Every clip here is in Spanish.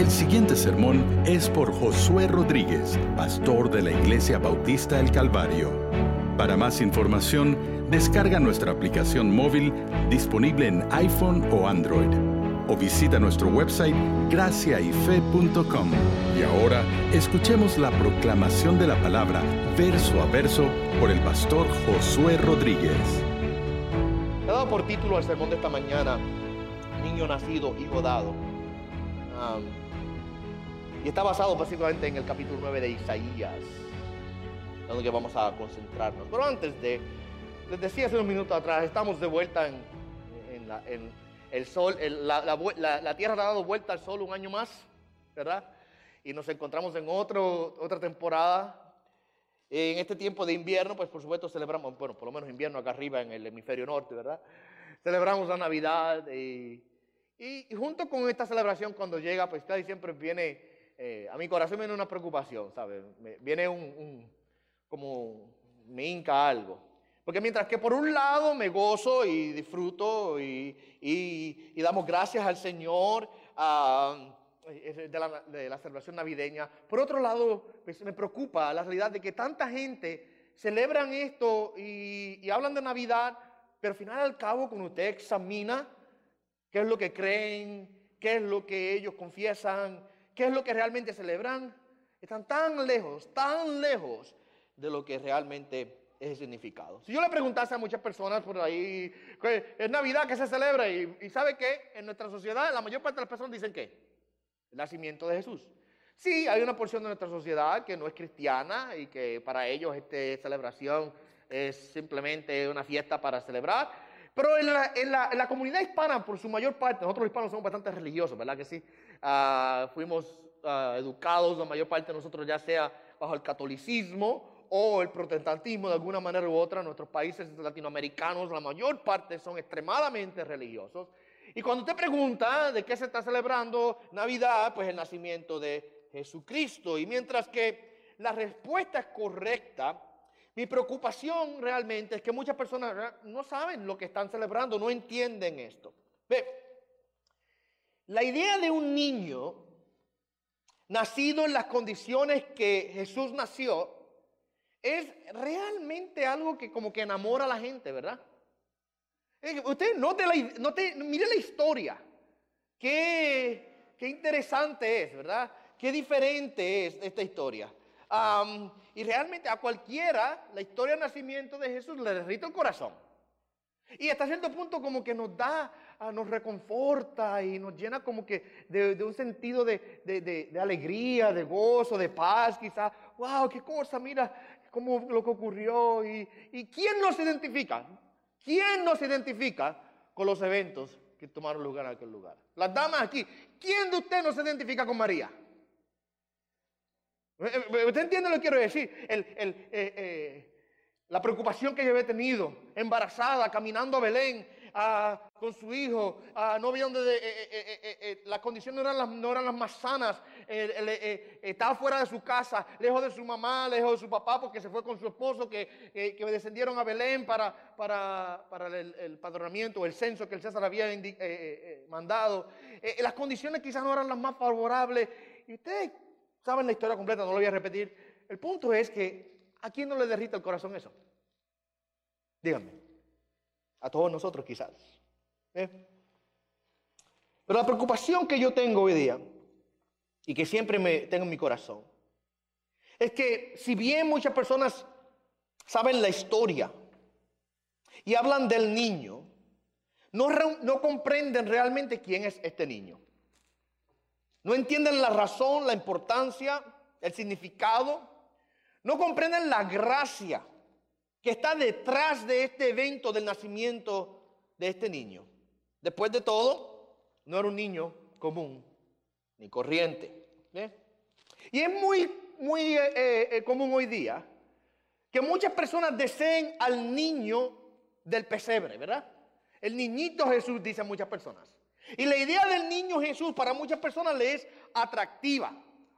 El siguiente sermón es por Josué Rodríguez, pastor de la Iglesia Bautista El Calvario. Para más información, descarga nuestra aplicación móvil disponible en iPhone o Android o visita nuestro website graciayfe.com. Y ahora escuchemos la proclamación de la palabra verso a verso por el pastor Josué Rodríguez. He dado por título al sermón de esta mañana, Niño nacido, hijo dado. Y está basado básicamente en el capítulo 9 de Isaías, donde vamos a concentrarnos. Pero antes de, les decía hace unos minutos atrás, estamos de vuelta en, en, la, en el sol, el, la, la, la, Tierra ha dado vuelta al sol un año más, ¿verdad? Y nos encontramos en otro, otra temporada. En este tiempo de invierno, pues por supuesto celebramos, bueno, por lo menos invierno acá arriba en el hemisferio norte, ¿verdad? Celebramos la Navidad y, y junto con esta celebración cuando llega, pues casi siempre viene, eh, a mi corazón viene una preocupación, ¿sabes? Viene un, como me hinca algo. Porque mientras que por un lado me gozo y disfruto y, damos gracias al Señor uh, de, la, de, celebración navideña, por otro lado pues, me preocupa la realidad de que tanta gente celebran esto y, y hablan de Navidad, pero al final al cabo cuando usted examina qué es lo que creen, qué es lo que ellos confiesan, qué es lo que realmente celebran, están tan lejos, tan lejos de lo que realmente ese significado. Si yo le preguntase a muchas personas por ahí, es Navidad que se celebra y, y ¿sabe qué? En nuestra sociedad la mayor parte de las personas dicen que el nacimiento de Jesús. Sí, hay una porción de nuestra sociedad que no es cristiana y que para ellos esta celebración es simplemente una fiesta para celebrar. Pero en la, en, la, en la, comunidad hispana, por su mayor parte, nosotros los hispanos somos bastante religiosos, ¿verdad que sí? Uh, fuimos uh, educados, la mayor parte de nosotros, ya sea bajo el catolicismo o el protestantismo de alguna manera u otra, nuestros países latinoamericanos, la mayor parte son extremadamente religiosos. Y cuando usted pregunta de qué se está celebrando Navidad, pues el nacimiento de Jesucristo. Y mientras que la respuesta es correcta, mi preocupación realmente es que muchas personas no saben lo que están celebrando, no entienden esto. Ve, la idea de un niño nacido en las condiciones que Jesús nació, es realmente algo que como que enamora a la gente, ¿verdad? Usted note la, note, mire la historia. Qué, qué interesante es, ¿verdad? Qué diferente es esta historia. y realmente a cualquiera la historia del nacimiento de Jesús le derrita el corazón. Y hasta cierto punto como que nos da, ah, nos reconforta y nos llena como que de, un sentido de, alegría, de gozo, de paz quizás. ¡Wow! ¡Qué cosa! Mira, cómo lo que ocurrió y, quién nos identifica. ¿Quién nos identifica con los eventos que tomaron lugar en aquel lugar? Las damas aquí, ¿quién de ustedes nos identifica con María? Eh, eh, ¿Usted entiende lo que quiero decir? El, eh, la preocupación que yo había tenido, embarazada, caminando a Belén, con su hijo, no había donde, eh, eh, eh, las condiciones no eran las, no eran las más sanas, estaba fuera de su casa, lejos de su mamá, lejos de su papá, porque se fue con su esposo, que, que descendieron a Belén para, para, para el, el, padronamiento, el censo que el César había mandado. las condiciones quizás no eran las más favorables. Y ustedes saben la historia completa, no lo voy a repetir. El punto es que, ¿a quién no le derrita el corazón eso? Díganme. A todos nosotros quizás. ¿eh? Pero la preocupación que yo tengo hoy día y que siempre me tengo en mi corazón es que si bien muchas personas saben la historia y hablan del niño, no, no comprenden realmente quién es este niño. No entienden la razón, la importancia, el significado. No comprenden la gracia que está detrás de este evento del nacimiento de este niño. Después de todo, no era un niño común ni corriente. Y es muy, muy eh, eh, eh, común hoy día que muchas personas deseen al niño del pesebre, ¿verdad? El niñito Jesús, dicen muchas personas. Y la idea del niño Jesús para muchas personas le es atractiva.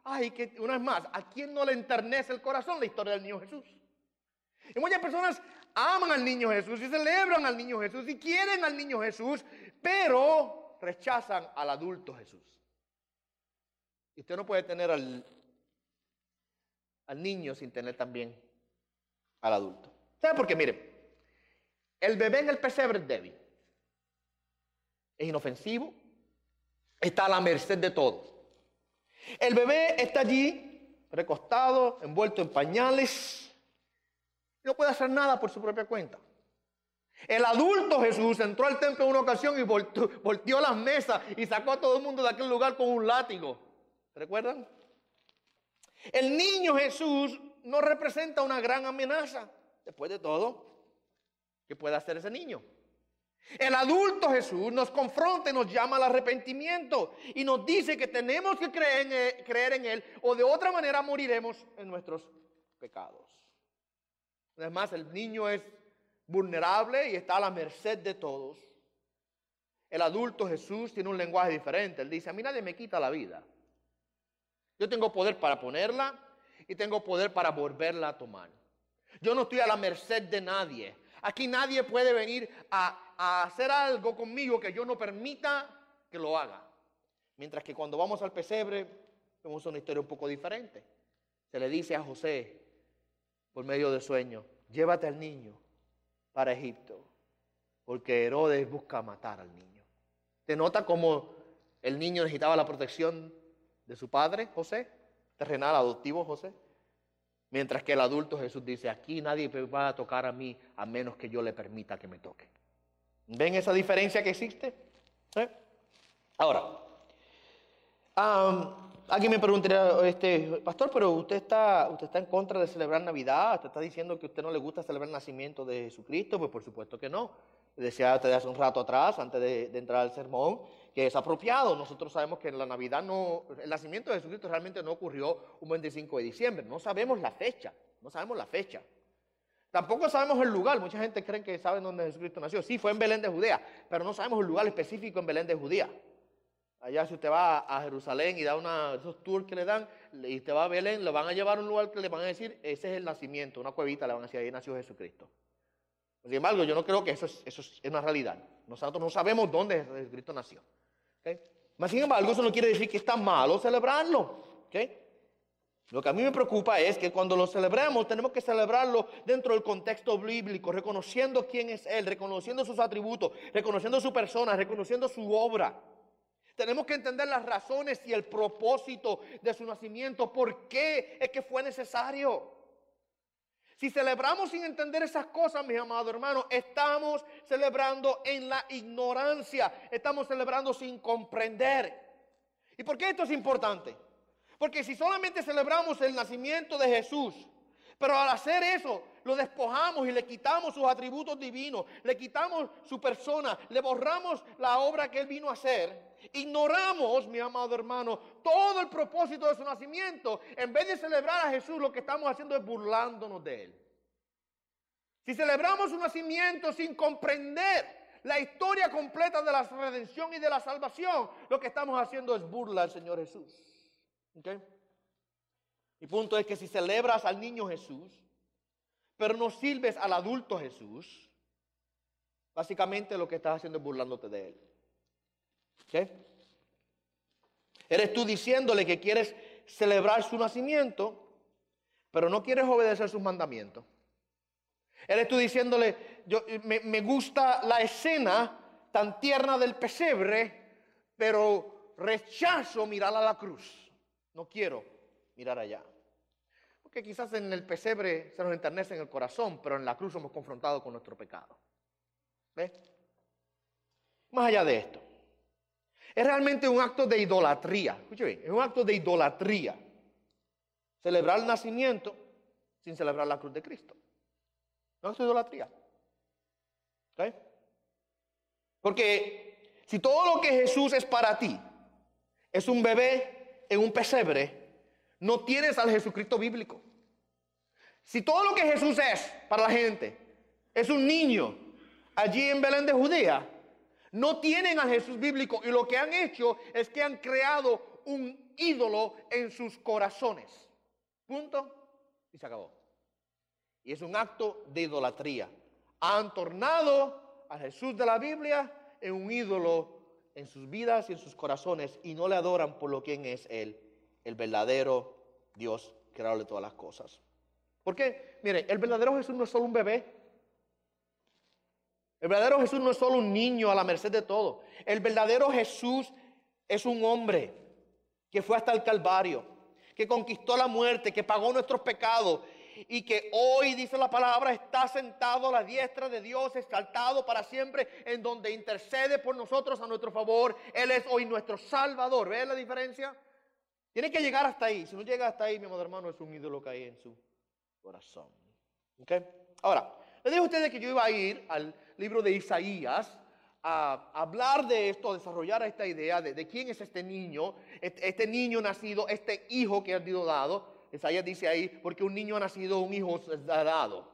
Ay, que una vez más, ¿a quién no le enternece el corazón la historia del niño Jesús? Y muchas personas aman al niño Jesús y celebran al niño Jesús y quieren al niño Jesús, pero rechazan al adulto Jesús. Y usted no puede tener al, al niño sin tener también al adulto. ¿Sabe por qué? Mire, el bebé en el pesebre es débil, es inofensivo, está a la merced de todos. El bebé está allí, recostado, envuelto en pañales, no puede hacer nada por su propia cuenta. El adulto Jesús entró al templo en una ocasión y volteó, las mesas y sacó a todo el mundo de aquel lugar con un látigo. ¿Recuerdan? El niño Jesús no representa una gran amenaza. Después de todo, ¿qué puede hacer ese niño? El adulto Jesús nos confronta y nos llama al arrepentimiento y nos dice que tenemos que creer en, él, creer en Él o de otra manera moriremos en nuestros pecados. Además, el niño es vulnerable y está a la merced de todos. El adulto Jesús tiene un lenguaje diferente. Él dice, a mí nadie me quita la vida. Yo tengo poder para ponerla y tengo poder para volverla a tomar. Yo no estoy a la merced de nadie. Aquí nadie puede venir a, hacer algo conmigo que yo no permita que lo haga. Mientras que cuando vamos al pesebre, vemos una historia un poco diferente. Se le dice a José, por medio de sueño, llévate al niño para Egipto, porque Herodes busca matar al niño. ¿Te nota cómo el niño necesitaba la protección de su padre, José? Terrenal, adoptivo, José. Mientras que el adulto Jesús dice, aquí nadie va a tocar a mí a menos que yo le permita que me toque. ¿Ven esa diferencia que existe? ¿Eh? Ahora, alguien me preguntaría, este, pastor, pero usted está, usted está en contra de celebrar Navidad, usted está diciendo que usted no le gusta celebrar el nacimiento de Jesucristo, pues por supuesto que no. Decía usted hace un rato atrás, antes de, de entrar al sermón, que es apropiado. Nosotros sabemos que en la Navidad no, el nacimiento de Jesucristo realmente no ocurrió un 25 de diciembre. No sabemos la fecha, no sabemos la fecha. Tampoco sabemos el lugar. Mucha gente cree que saben dónde Jesucristo nació. Sí, fue en Belén de Judea, pero no sabemos el lugar específico en Belén de Judea. Allá si usted va a Jerusalén y da una, esos tours que le dan, y usted va a Belén, lo van a llevar a un lugar que le van a decir, ese es el nacimiento, una cuevita, le van a decir, ahí nació Jesucristo. Sin embargo, yo no creo que eso es, eso es una realidad. Nosotros no sabemos dónde Jesucristo nació. ¿Okay? sin embargo, eso no quiere decir que está malo celebrarlo. Lo que a mí me preocupa es que cuando lo celebramos tenemos que celebrarlo dentro del contexto bíblico, reconociendo quién es Él, reconociendo sus atributos, reconociendo su persona, reconociendo su obra. Tenemos que entender las razones y el propósito de su nacimiento, por qué es que fue necesario. Si celebramos sin entender esas cosas, mis amados hermanos, estamos celebrando en la ignorancia, estamos celebrando sin comprender. ¿Y por qué esto es importante? Porque si solamente celebramos el nacimiento de Jesús, pero al hacer eso lo despojamos y le quitamos sus atributos divinos, le quitamos su persona, le borramos la obra que Él vino a hacer, ignoramos, mi amado hermano, todo el propósito de su nacimiento. En vez de celebrar a Jesús, lo que estamos haciendo es burlándonos de Él. Si celebramos su nacimiento sin comprender la historia completa de la redención y de la salvación, lo que estamos haciendo es burla al Señor Jesús. Mi punto es que si celebras al niño Jesús, pero no sirves al adulto Jesús, básicamente lo que estás haciendo es burlándote de él. Eres tú diciéndole que quieres celebrar su nacimiento, pero no quieres obedecer sus mandamientos. Eres tú diciéndole, yo, me, me gusta la escena tan tierna del pesebre, pero rechazo mirar a la cruz. No quiero mirar allá. Porque quizás en el pesebre se nos enternece en el corazón, pero en la cruz somos confrontados con nuestro pecado. ¿Ves? Más allá de esto, es realmente un acto de idolatría. Escuche bien, es un acto de idolatría. Celebrar el nacimiento sin celebrar la cruz de Cristo. No es idolatría. ¿Okay? Porque si todo lo que Jesús es para ti es un bebé en un pesebre, no tienes al Jesucristo bíblico. Si todo lo que Jesús es para la gente es un niño allí en Belén de Judea, no tienen al Jesús bíblico y lo que han hecho es que han creado un ídolo en sus corazones. Punto. Y se acabó. Y es un acto de idolatría. Han tornado a Jesús de la Biblia en un ídolo en sus vidas y en sus corazones y no le adoran por lo quien es Él. El verdadero Dios, creador de todas las cosas. ¿Por qué? Mire, el verdadero Jesús no es solo un bebé. El verdadero Jesús no es solo un niño a la merced de todo. El verdadero Jesús es un hombre que fue hasta el Calvario, que conquistó la muerte, que pagó nuestros pecados y que hoy, dice la palabra, está sentado a la diestra de Dios, exaltado para siempre, en donde intercede por nosotros a nuestro favor. Él es hoy nuestro Salvador. ¿Ves la diferencia? Tiene que llegar hasta ahí. Si no llega hasta ahí, mi amado hermano, es un ídolo que hay en su corazón. Ahora, le dije a ustedes que yo iba a ir al libro de Isaías a hablar de esto, a desarrollar esta idea de, quién es este niño, este, niño nacido, este hijo que ha sido dado. Isaías dice ahí, porque un niño ha nacido, un hijo ha dado.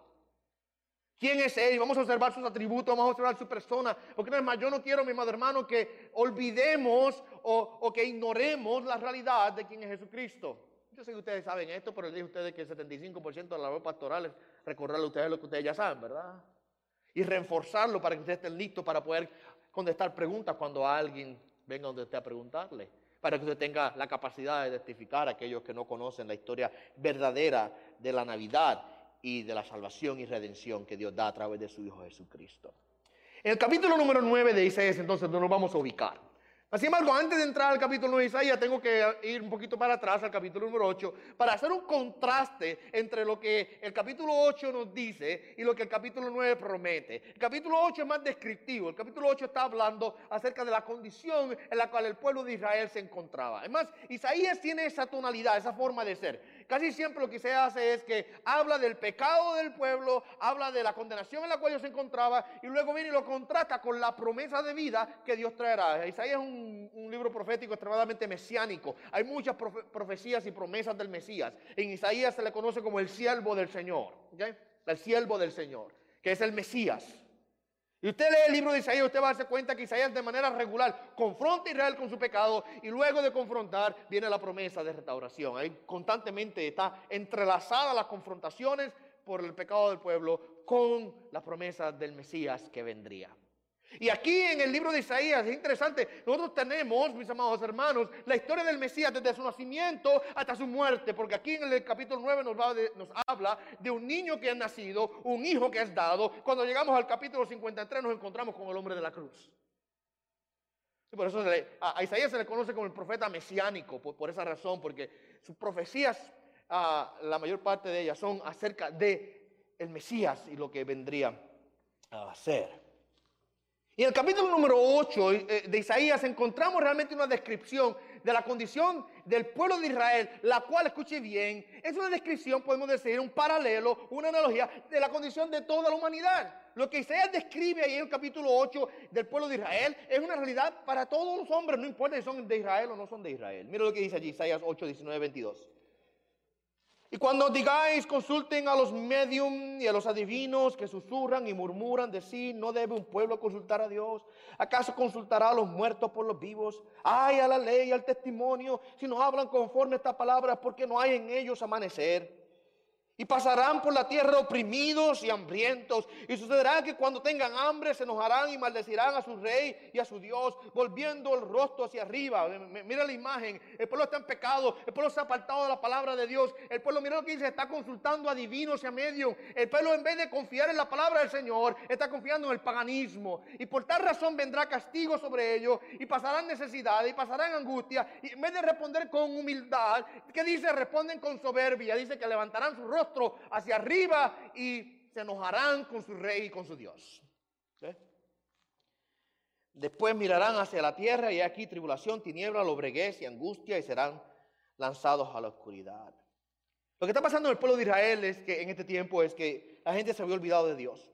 ¿Quién es Él? Vamos a observar sus atributos, vamos a observar su persona. Porque no es más, yo no quiero, mi madre hermano, que olvidemos o, o, que ignoremos la realidad de quién es Jesucristo. Yo sé que ustedes saben esto, pero les dije a ustedes que el 75% de la labor pastoral es recordarle a ustedes lo que ustedes ya saben, ¿verdad? Y reforzarlo para que ustedes estén listos para poder contestar preguntas cuando alguien venga donde usted a preguntarle. Para que usted tenga la capacidad de identificar a aquellos que no conocen la historia verdadera de la Navidad y de la salvación y redención que Dios da a través de su Hijo Jesucristo. En el capítulo número 9 de Isaías entonces nos vamos a ubicar. Sin embargo, antes de entrar al capítulo 9 de Isaías, tengo que ir un poquito para atrás al capítulo número 8 para hacer un contraste entre lo que el capítulo 8 nos dice y lo que el capítulo 9 promete. El capítulo 8 es más descriptivo. El capítulo 8 está hablando acerca de la condición en la cual el pueblo de Israel se encontraba. Además, Isaías tiene esa tonalidad, esa forma de ser. Casi siempre lo que se hace es que habla del pecado del pueblo, habla de la condenación en la cual ellos se encontraba y luego viene y lo contrasta con la promesa de vida que Dios traerá. Isaías es un, libro profético extremadamente mesiánico. Hay muchas profecías y promesas del Mesías. En Isaías se le conoce como el siervo del Señor. El siervo del Señor, que es el Mesías. Y usted lee el libro de Isaías, usted va a darse cuenta que Isaías de manera regular confronta a Israel con su pecado y luego de confrontar viene la promesa de restauración. Ahí constantemente está entrelazada las confrontaciones por el pecado del pueblo con la promesa del Mesías que vendría. Y aquí en el libro de Isaías es interesante, nosotros tenemos, mis amados hermanos, la historia del Mesías desde su nacimiento hasta su muerte, porque aquí en el capítulo 9 nos, habla de un niño que ha nacido, un hijo que es dado. Cuando llegamos al capítulo 53 nos encontramos con el hombre de la cruz. Y por eso a, Isaías se le conoce como el profeta mesiánico, por, esa razón, porque sus profecías, la mayor parte de ellas son acerca de Mesías y lo que vendría a ser. Y en el capítulo número 8 eh, de Isaías encontramos realmente una descripción de la condición del pueblo de Israel, la cual, escuche bien, es una descripción, podemos decir, un paralelo, una analogía de la condición de toda la humanidad. Lo que Isaías describe ahí en el capítulo 8 del pueblo de Israel es una realidad para todos los hombres, no importa si son de Israel o no son de Israel. Mira lo que dice allí Isaías 8, 19, 22. Y cuando digáis, consulten a los medium y a los adivinos que susurran y murmuran de sí, ¿no debe un pueblo consultar a Dios? ¿Acaso consultará a los muertos por los vivos? Ay, a la ley, al testimonio, si no hablan conforme a esta palabra, porque no hay en ellos amanecer. Y pasarán por la tierra oprimidos y hambrientos. Y sucederá que cuando tengan hambre se enojarán y maldecirán a su rey y a su Dios, volviendo el rostro hacia arriba. Mira la imagen. El pueblo está en pecado. El pueblo se ha apartado de la palabra de Dios. El pueblo, mira lo que dice, está consultando a divinos y a medios. El pueblo en vez de confiar en la palabra del Señor, está confiando en el paganismo. Y por tal razón vendrá castigo sobre ellos. Y pasarán necesidad y pasarán angustia. Y en vez de responder con humildad, ¿qué dice? Responden con soberbia. Dice que levantarán su rostro hacia arriba y se enojarán con su rey y con su Dios. Después mirarán hacia la tierra y aquí tribulación, tiniebla, lobreguez y angustia y serán lanzados a la oscuridad. Lo que está pasando en el pueblo de Israel es que en este tiempo es que la gente se había olvidado de Dios.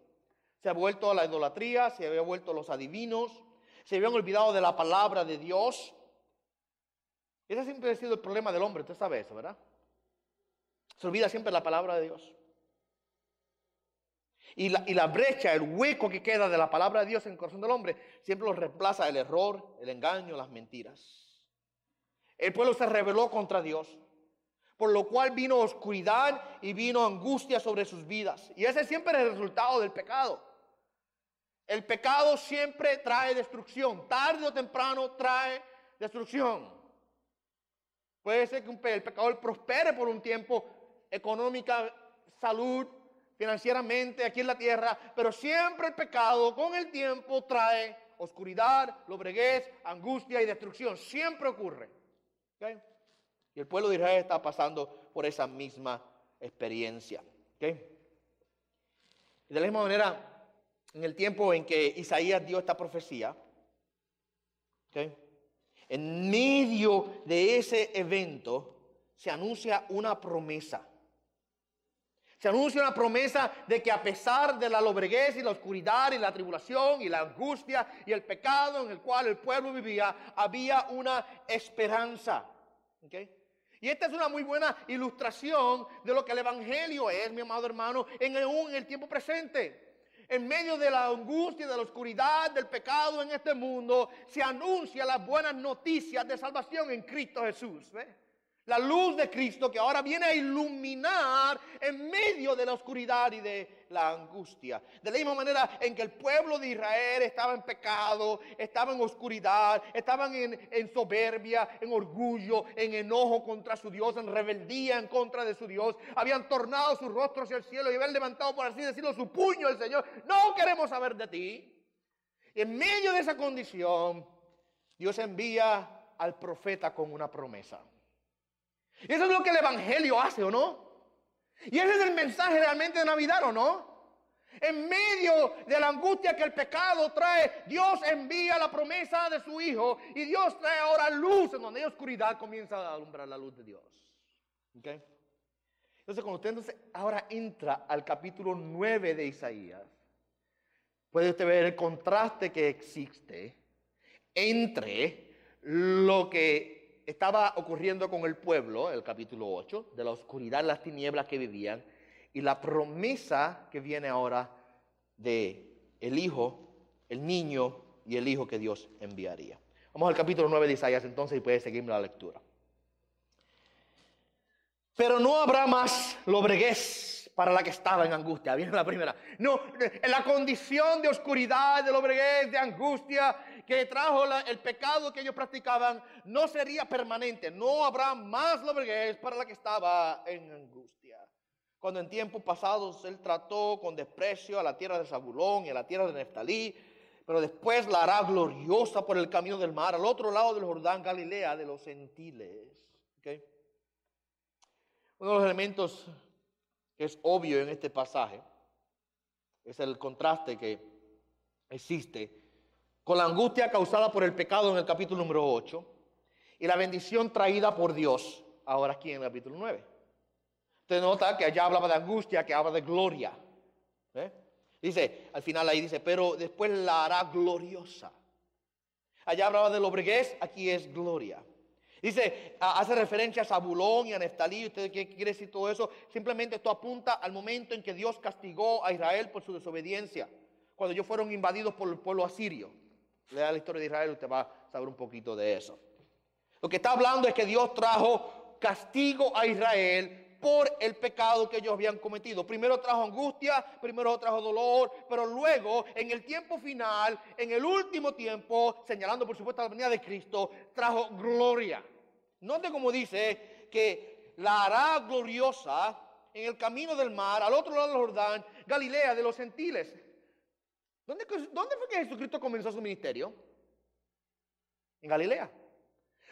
Se ha vuelto a la idolatría, se había vuelto a los adivinos, se habían olvidado de la palabra de Dios. Ese siempre ha sido el problema del hombre, usted sabe eso, ¿verdad? Se olvida siempre la palabra de Dios. Y la, y la, brecha, el hueco que queda de la palabra de Dios en el corazón del hombre, siempre lo reemplaza el error, el engaño, las mentiras. El pueblo se rebeló contra Dios, por lo cual vino oscuridad y vino angustia sobre sus vidas. Y ese siempre es el resultado del pecado. El pecado siempre trae destrucción, tarde o temprano trae destrucción. Puede ser que el pecador prospere por un tiempo, económica, salud, financieramente aquí en la tierra, pero siempre el pecado con el tiempo trae oscuridad, lobreguez, angustia y destrucción. Siempre ocurre. Y el pueblo de Israel está pasando por esa misma experiencia. Y de la misma manera, en el tiempo en que Isaías dio esta profecía, en medio de ese evento se anuncia una promesa. Se anuncia una promesa de que a pesar de la lobreguez y la oscuridad y la tribulación y la angustia y el pecado en el cual el pueblo vivía, había una esperanza. Y esta es una muy buena ilustración de lo que el Evangelio es, mi amado hermano, en el, tiempo presente. En medio de la angustia, de la oscuridad, del pecado en este mundo, se anuncia las buenas noticias de salvación en Cristo Jesús. La luz de Cristo que ahora viene a iluminar en medio de la oscuridad y de la angustia. De la misma manera en que el pueblo de Israel estaba en pecado, estaba en oscuridad, estaban en, soberbia, en orgullo, en enojo contra su Dios, en rebeldía en contra de su Dios. Habían tornado sus rostros hacia el cielo y habían levantado, por así decirlo, su puño al Señor. No queremos saber de ti. Y en medio de esa condición, Dios envía al profeta con una promesa. Y eso es lo que el Evangelio hace, ¿o no? Y ese es el mensaje realmente de Navidad, ¿o no? En medio de la angustia que el pecado trae, Dios envía la promesa de su Hijo y Dios trae ahora luz en donde hay oscuridad comienza a alumbrar la luz de Dios. Entonces, cuando usted entonces ahora entra al capítulo 9 de Isaías, puede usted ver el contraste que existe entre lo que estaba ocurriendo con el pueblo, el capítulo 8, de la oscuridad, las tinieblas que vivían, y la promesa que viene ahora de el Hijo, el niño y el Hijo que Dios enviaría. Vamos al capítulo 9 de Isaías entonces y puede seguirme la lectura. Pero no habrá más lobreguez para la que estaba en angustia. Viene la primera. No, en la condición de oscuridad, de lobreguez, de angustia, que trajo el pecado que ellos practicaban no sería permanente. No habrá más lobreguez para la que estaba en angustia. Cuando en tiempos pasados él trató con desprecio a la tierra de Zabulón y a la tierra de Neftalí, pero después la hará gloriosa por el camino del mar, al otro lado del Jordán, Galilea, de los gentiles. Uno de los elementos es obvio en este pasaje es el contraste que existe con la angustia causada por el pecado en el capítulo número 8 y la bendición traída por Dios ahora aquí en el capítulo 9. Usted nota que allá hablaba de angustia, que habla de gloria. Dice, al final ahí dice, pero después la hará gloriosa. Allá hablaba de lobreguez, aquí es gloria. Dice, hace referencia a Zabulón y a Neftalí. ¿Usted qué quiere decir todo eso? Simplemente esto apunta al momento en que Dios castigó a Israel por su desobediencia. Cuando ellos fueron invadidos por el pueblo asirio lea la historia de Israel, usted va a saber un poquito de eso. Lo que está hablando es que Dios trajo castigo a Israel por el pecado que ellos habían cometido. Primero trajo angustia, primero trajo dolor, pero luego, en el tiempo final, en el último tiempo, señalando por supuesto la venida de Cristo, trajo gloria. Note como dice que la hará gloriosa en el camino del mar, al otro lado del Jordán, Galilea de los gentiles. ¿Dónde, fue que Jesucristo comenzó su ministerio? En Galilea.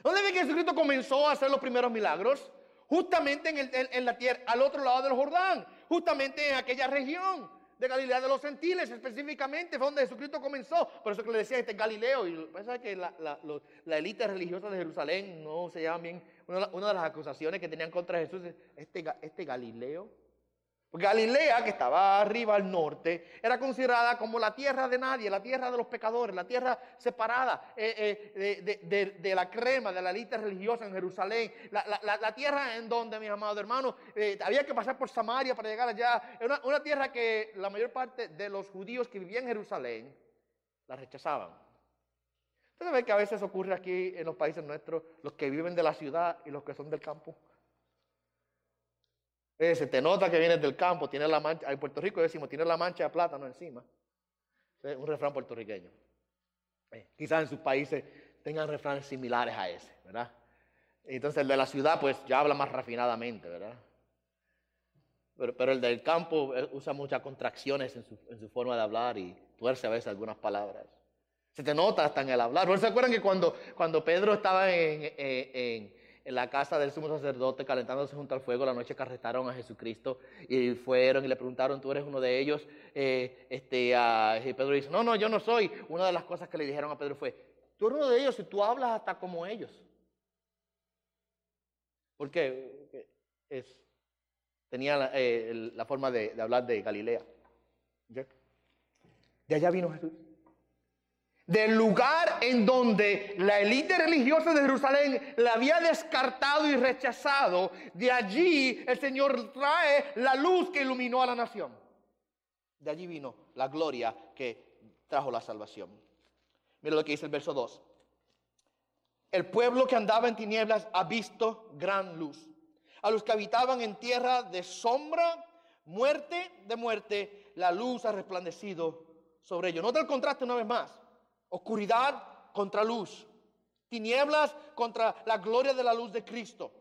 ¿Dónde fue que Jesucristo comenzó a hacer los primeros milagros? Justamente en, la tierra, al otro lado del Jordán, justamente en aquella región de Galilea de los Gentiles, específicamente fue donde Jesucristo comenzó. Por eso que le decía este Galileo. Y pasa que la, élite religiosa de Jerusalén no se llama bien. Una, de las acusaciones que tenían contra Jesús es este, este Galileo. Galilea, que estaba arriba al norte, era considerada como la tierra de nadie, la tierra de los pecadores, la tierra separada eh, eh, de, la crema, de la élite religiosa en Jerusalén, la, tierra en donde, mis amados hermanos, eh, había que pasar por Samaria para llegar allá. Una, una, tierra que la mayor parte de los judíos que vivían en Jerusalén la rechazaban. Ustedes ven que a veces ocurre aquí en los países nuestros, los que viven de la ciudad y los que son del campo. Eh, se te nota que vienes del campo, tienes la mancha, en Puerto Rico decimos, tienes la mancha de plátano encima. Es un refrán puertorriqueño. Eh, quizás en sus países tengan refranes similares a ese, ¿verdad? Entonces el de la ciudad pues ya habla más refinadamente, ¿verdad? Pero, el del campo eh, usa muchas contracciones en su, forma de hablar y tuerce a veces algunas palabras. Se te nota hasta en el hablar. ¿No se acuerdan que cuando, cuando Pedro estaba en, la casa del sumo sacerdote calentándose junto al fuego, la noche que arrestaron a Jesucristo y fueron y le preguntaron, ¿tú eres uno de ellos? Eh, este, y Pedro dice, no, no, yo no soy. Una de las cosas que le dijeron a Pedro fue, tú eres uno de ellos y tú hablas hasta como ellos. ¿Por qué? Es, tenía la, eh, forma de, hablar de Galilea. De allá vino Jesús. Del lugar en donde la élite religiosa de Jerusalén la había descartado y rechazado, de allí el Señor trae la luz que iluminó a la nación. De allí vino la gloria que trajo la salvación. Mira lo que dice el verso 2. El pueblo que andaba en tinieblas ha visto gran luz. A los que habitaban en tierra de sombra, muerte de muerte, la luz ha resplandecido sobre ellos. Nota el contraste una vez más. Oscuridad contra luz. Tinieblas contra la gloria de la luz de Cristo.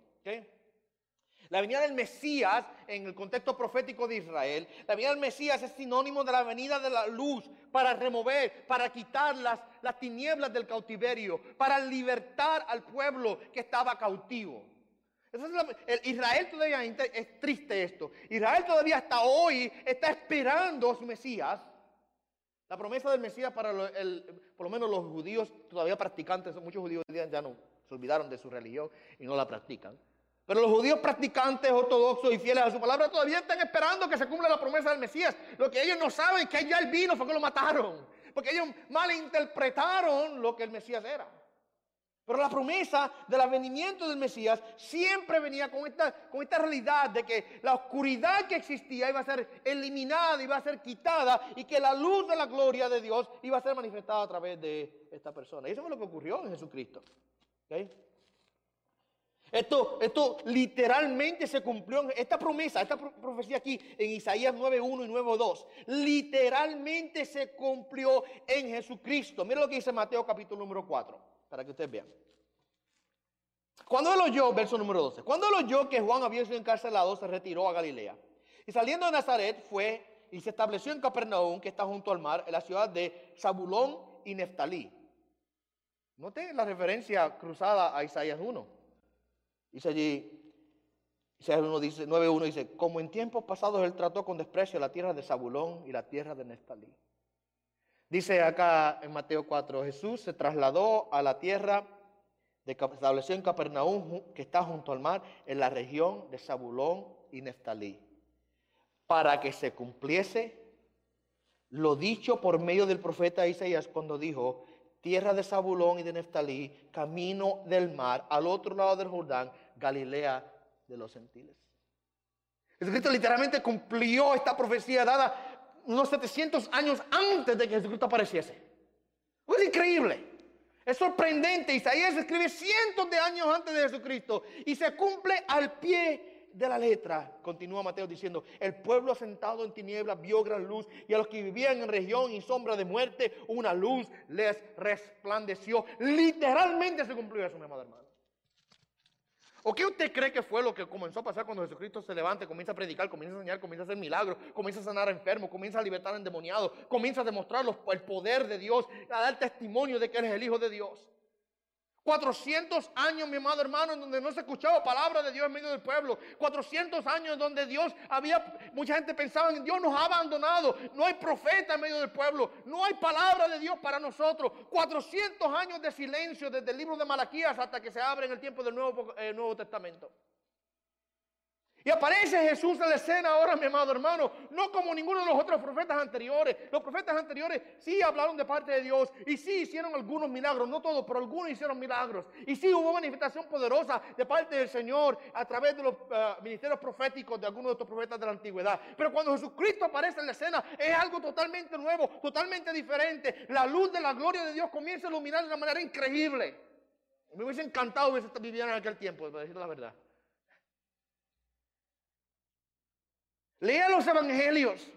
La venida del Mesías, en el contexto profético de Israel, la venida del Mesías es sinónimo de la venida de la luz para remover, para quitar las, las tinieblas del cautiverio, para libertar al pueblo que estaba cautivo. Israel todavía es triste esto. Israel todavía hasta hoy está esperando a su Mesías. La promesa del Mesías para por lo menos los judíos todavía practicantes, muchos judíos ya no se olvidaron de su religión y no la practican. Pero los judíos practicantes, ortodoxos y fieles a su palabra todavía están esperando que se cumpla la promesa del Mesías. Lo que ellos no saben es que ya él vino fue que lo mataron. Porque ellos malinterpretaron lo que el Mesías era. Pero la promesa del avenimiento del Mesías siempre venía con esta, con esta realidad de que la oscuridad que existía iba a ser eliminada, iba a ser quitada y que la luz de la gloria de Dios iba a ser manifestada a través de esta persona. Y eso fue lo que ocurrió en Jesucristo. Esto, esto literalmente se cumplió, esta promesa, esta profecía aquí en Isaías 9.1 y 9.2, literalmente se cumplió en Jesucristo. Mira lo que dice Mateo capítulo número 4, para que ustedes vean. Cuando él oyó, verso número 12, cuando él oyó que Juan había sido encarcelado, se retiró a Galilea. Y saliendo de Nazaret fue y se estableció en Capernaum, que está junto al mar, en la ciudad de Zabulón y Neftalí. Note la referencia cruzada a Isaías 1. Dice allí, Isaías 1 dice, 9.1 dice, como en tiempos pasados él trató con desprecio la tierra de Zabulón y la tierra de Neftalí. Dice acá en Mateo 4, Jesús se trasladó a la tierra, de, estableció en Capernaum, que está junto al mar, en la región de Zabulón y Neftalí, para que se cumpliese lo dicho por medio del profeta Isaías cuando dijo, tierra de Zabulón y de Neftalí, camino del mar, al otro lado del Jordán, Galilea de los gentiles. Jesucristo literalmente cumplió esta profecía dada unos 700 años antes de que Jesucristo apareciese. Es increíble. Es sorprendente. Isaías escribe cientos de años antes de Jesucristo y se cumple al pie de la letra, continúa Mateo diciendo, el pueblo sentado en tinieblas vio gran luz y a los que vivían en región y sombra de muerte, una luz les resplandeció. Literalmente se cumplió eso, mi amado hermano. ¿O qué usted cree que fue lo que comenzó a pasar cuando Jesucristo se levanta, comienza a predicar, comienza a enseñar, comienza a hacer milagros, comienza a sanar a enfermos, comienza a libertar a endemoniados, comienza a demostrar el poder de Dios, a dar testimonio de que Él es el Hijo de Dios? 400 años, mi amado hermano, en donde no se escuchaba palabra de Dios en medio del pueblo. 400 años en donde Dios había, mucha gente pensaba en Dios nos ha abandonado. No hay profeta en medio del pueblo. No hay palabra de Dios para nosotros. 400 años de silencio desde el libro de Malaquías hasta que se abre en el tiempo del Nuevo, eh, Nuevo Testamento. Y aparece Jesús en la escena ahora, mi amado hermano, no como ninguno de los otros profetas anteriores. Los profetas anteriores sí hablaron de parte de Dios y sí hicieron algunos milagros, no todos, pero algunos hicieron milagros. Y sí hubo manifestación poderosa de parte del Señor a través de los eh, ministerios proféticos de algunos de estos profetas de la antigüedad. Pero cuando Jesucristo aparece en la escena es algo totalmente nuevo, totalmente diferente. La luz de la gloria de Dios comienza a iluminar de una manera increíble. Me hubiese encantado vivir en aquel tiempo, para decir la verdad. Lea los evangelios.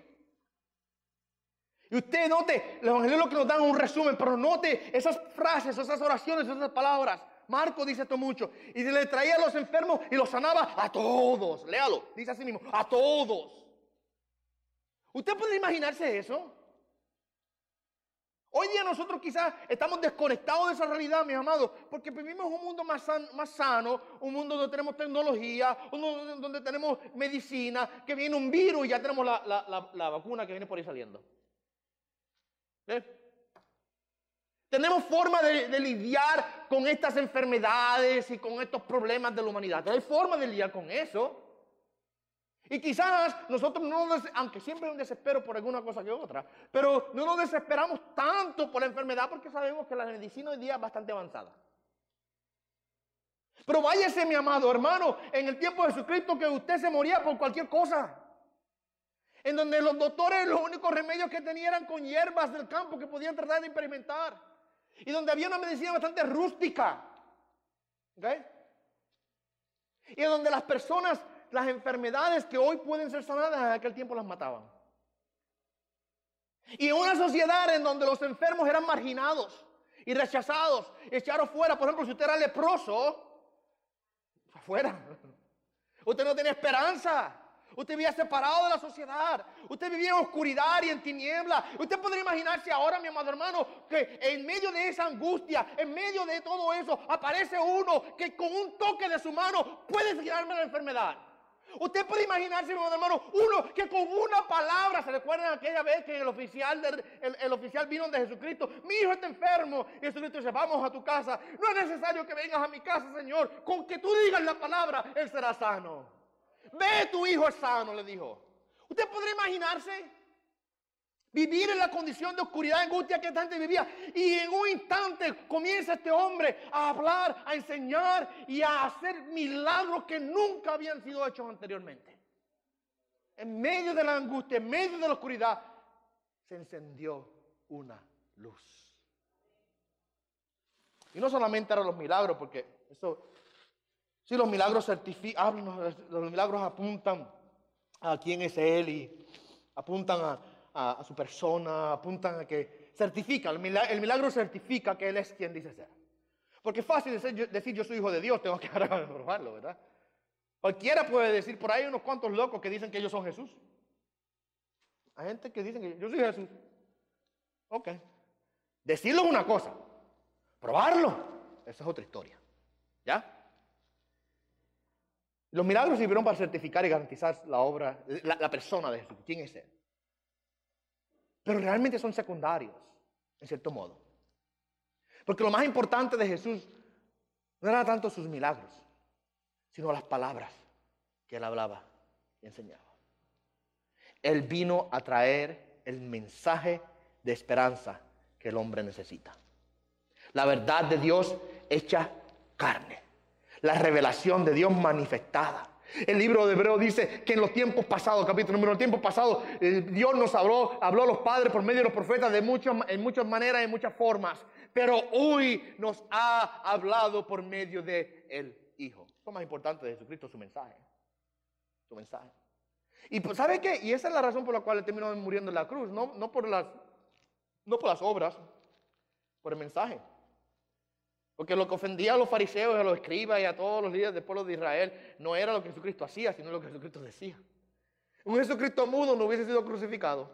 Y usted note, los evangelios lo que nos dan un resumen, pero note esas frases, esas oraciones, esas palabras. Marco dice esto mucho. Y le traía a los enfermos y los sanaba a todos. Léalo, dice así mismo, a todos. ¿Usted puede imaginarse eso? Hoy día nosotros quizás estamos desconectados de esa realidad, mis amados, porque vivimos un mundo más más sano, un mundo donde tenemos tecnología, un mundo donde tenemos medicina, que viene un virus y ya tenemos la, vacuna que viene por ahí saliendo. Tenemos forma de, de, lidiar con estas enfermedades y con estos problemas de la humanidad. Hay forma de lidiar con eso. Y quizás nosotros no, aunque siempre hay un desespero por alguna cosa que otra, pero no nos desesperamos tanto por la enfermedad porque sabemos que la medicina hoy día es bastante avanzada. Pero váyase, mi amado hermano, en el tiempo de Jesucristo que usted se moría por cualquier cosa. En donde los doctores los únicos remedios que tenían eran con hierbas del campo que podían tratar de experimentar. Y donde había una medicina bastante rústica. ¿Okay? Y en donde las personas las enfermedades que hoy pueden ser sanadas en aquel tiempo las mataban. Y en una sociedad en donde los enfermos eran marginados y rechazados, echados fuera, por ejemplo, si usted era leproso, afuera. Usted no tenía esperanza. Usted vivía separado de la sociedad. Usted vivía en oscuridad y en tiniebla. Usted podría imaginarse ahora, mi amado hermano, que en medio de esa angustia, en medio de todo eso, aparece uno que con un toque de su mano puede tirarme la enfermedad. Usted puede imaginarse, mi hermano, uno que con una palabra, ¿se recuerdan aquella vez que el oficial, el, oficial vino de Jesucristo? Mi hijo está enfermo. Y Jesucristo dice, vamos a tu casa. No es necesario que vengas a mi casa, Señor. Con que tú digas la palabra, él será sano. Ve, tu hijo es sano, le dijo. ¿Usted podría imaginarse? Vivir en la condición de oscuridad angustia que gente vivía. Y en un instante comienza este hombre a hablar, a enseñar y a hacer milagros que nunca habían sido hechos anteriormente. En medio de la angustia, en medio de la oscuridad, se encendió una luz. Y no solamente eran los milagros, porque eso, si los milagros certifican, los milagros apuntan a quién es Él y apuntan a a, su persona, apuntan a que certifica, el milagro, certifica que Él es quien dice ser. Porque es fácil decir, yo soy hijo de Dios, tengo que probarlo, ¿verdad? Cualquiera puede decir, por ahí unos cuantos locos que dicen que ellos son Jesús. Hay gente que dice que yo soy Jesús. Ok. Decirlo es una cosa, probarlo, esa es otra historia. ¿Ya? Los milagros sirvieron para certificar y garantizar la obra, la, la persona de Jesús. ¿Quién es Él? Pero realmente son secundarios, en cierto modo. Porque lo más importante de Jesús no era tanto sus milagros, sino las palabras que él hablaba y enseñaba. Él vino a traer el mensaje de esperanza que el hombre necesita. La verdad de Dios hecha carne. La revelación de Dios manifestada. El libro de Hebreo dice que en los tiempos pasados, capítulo número, en los tiempos pasados, eh, Dios nos habló, habló a los padres por medio de los profetas de muchas, en muchas maneras, en muchas formas. Pero hoy nos ha hablado por medio de el Hijo. Lo más importante de Jesucristo, su mensaje. Su mensaje. Y pues, ¿sabe qué? Y esa es la razón por la cual terminó muriendo en la cruz. No, no, por, las, no por las obras, por el mensaje. Porque lo que ofendía a los fariseos, a los escribas y a todos los líderes del pueblo de Israel no era lo que Jesucristo hacía, sino lo que Jesucristo decía. Un Jesucristo mudo no hubiese sido crucificado.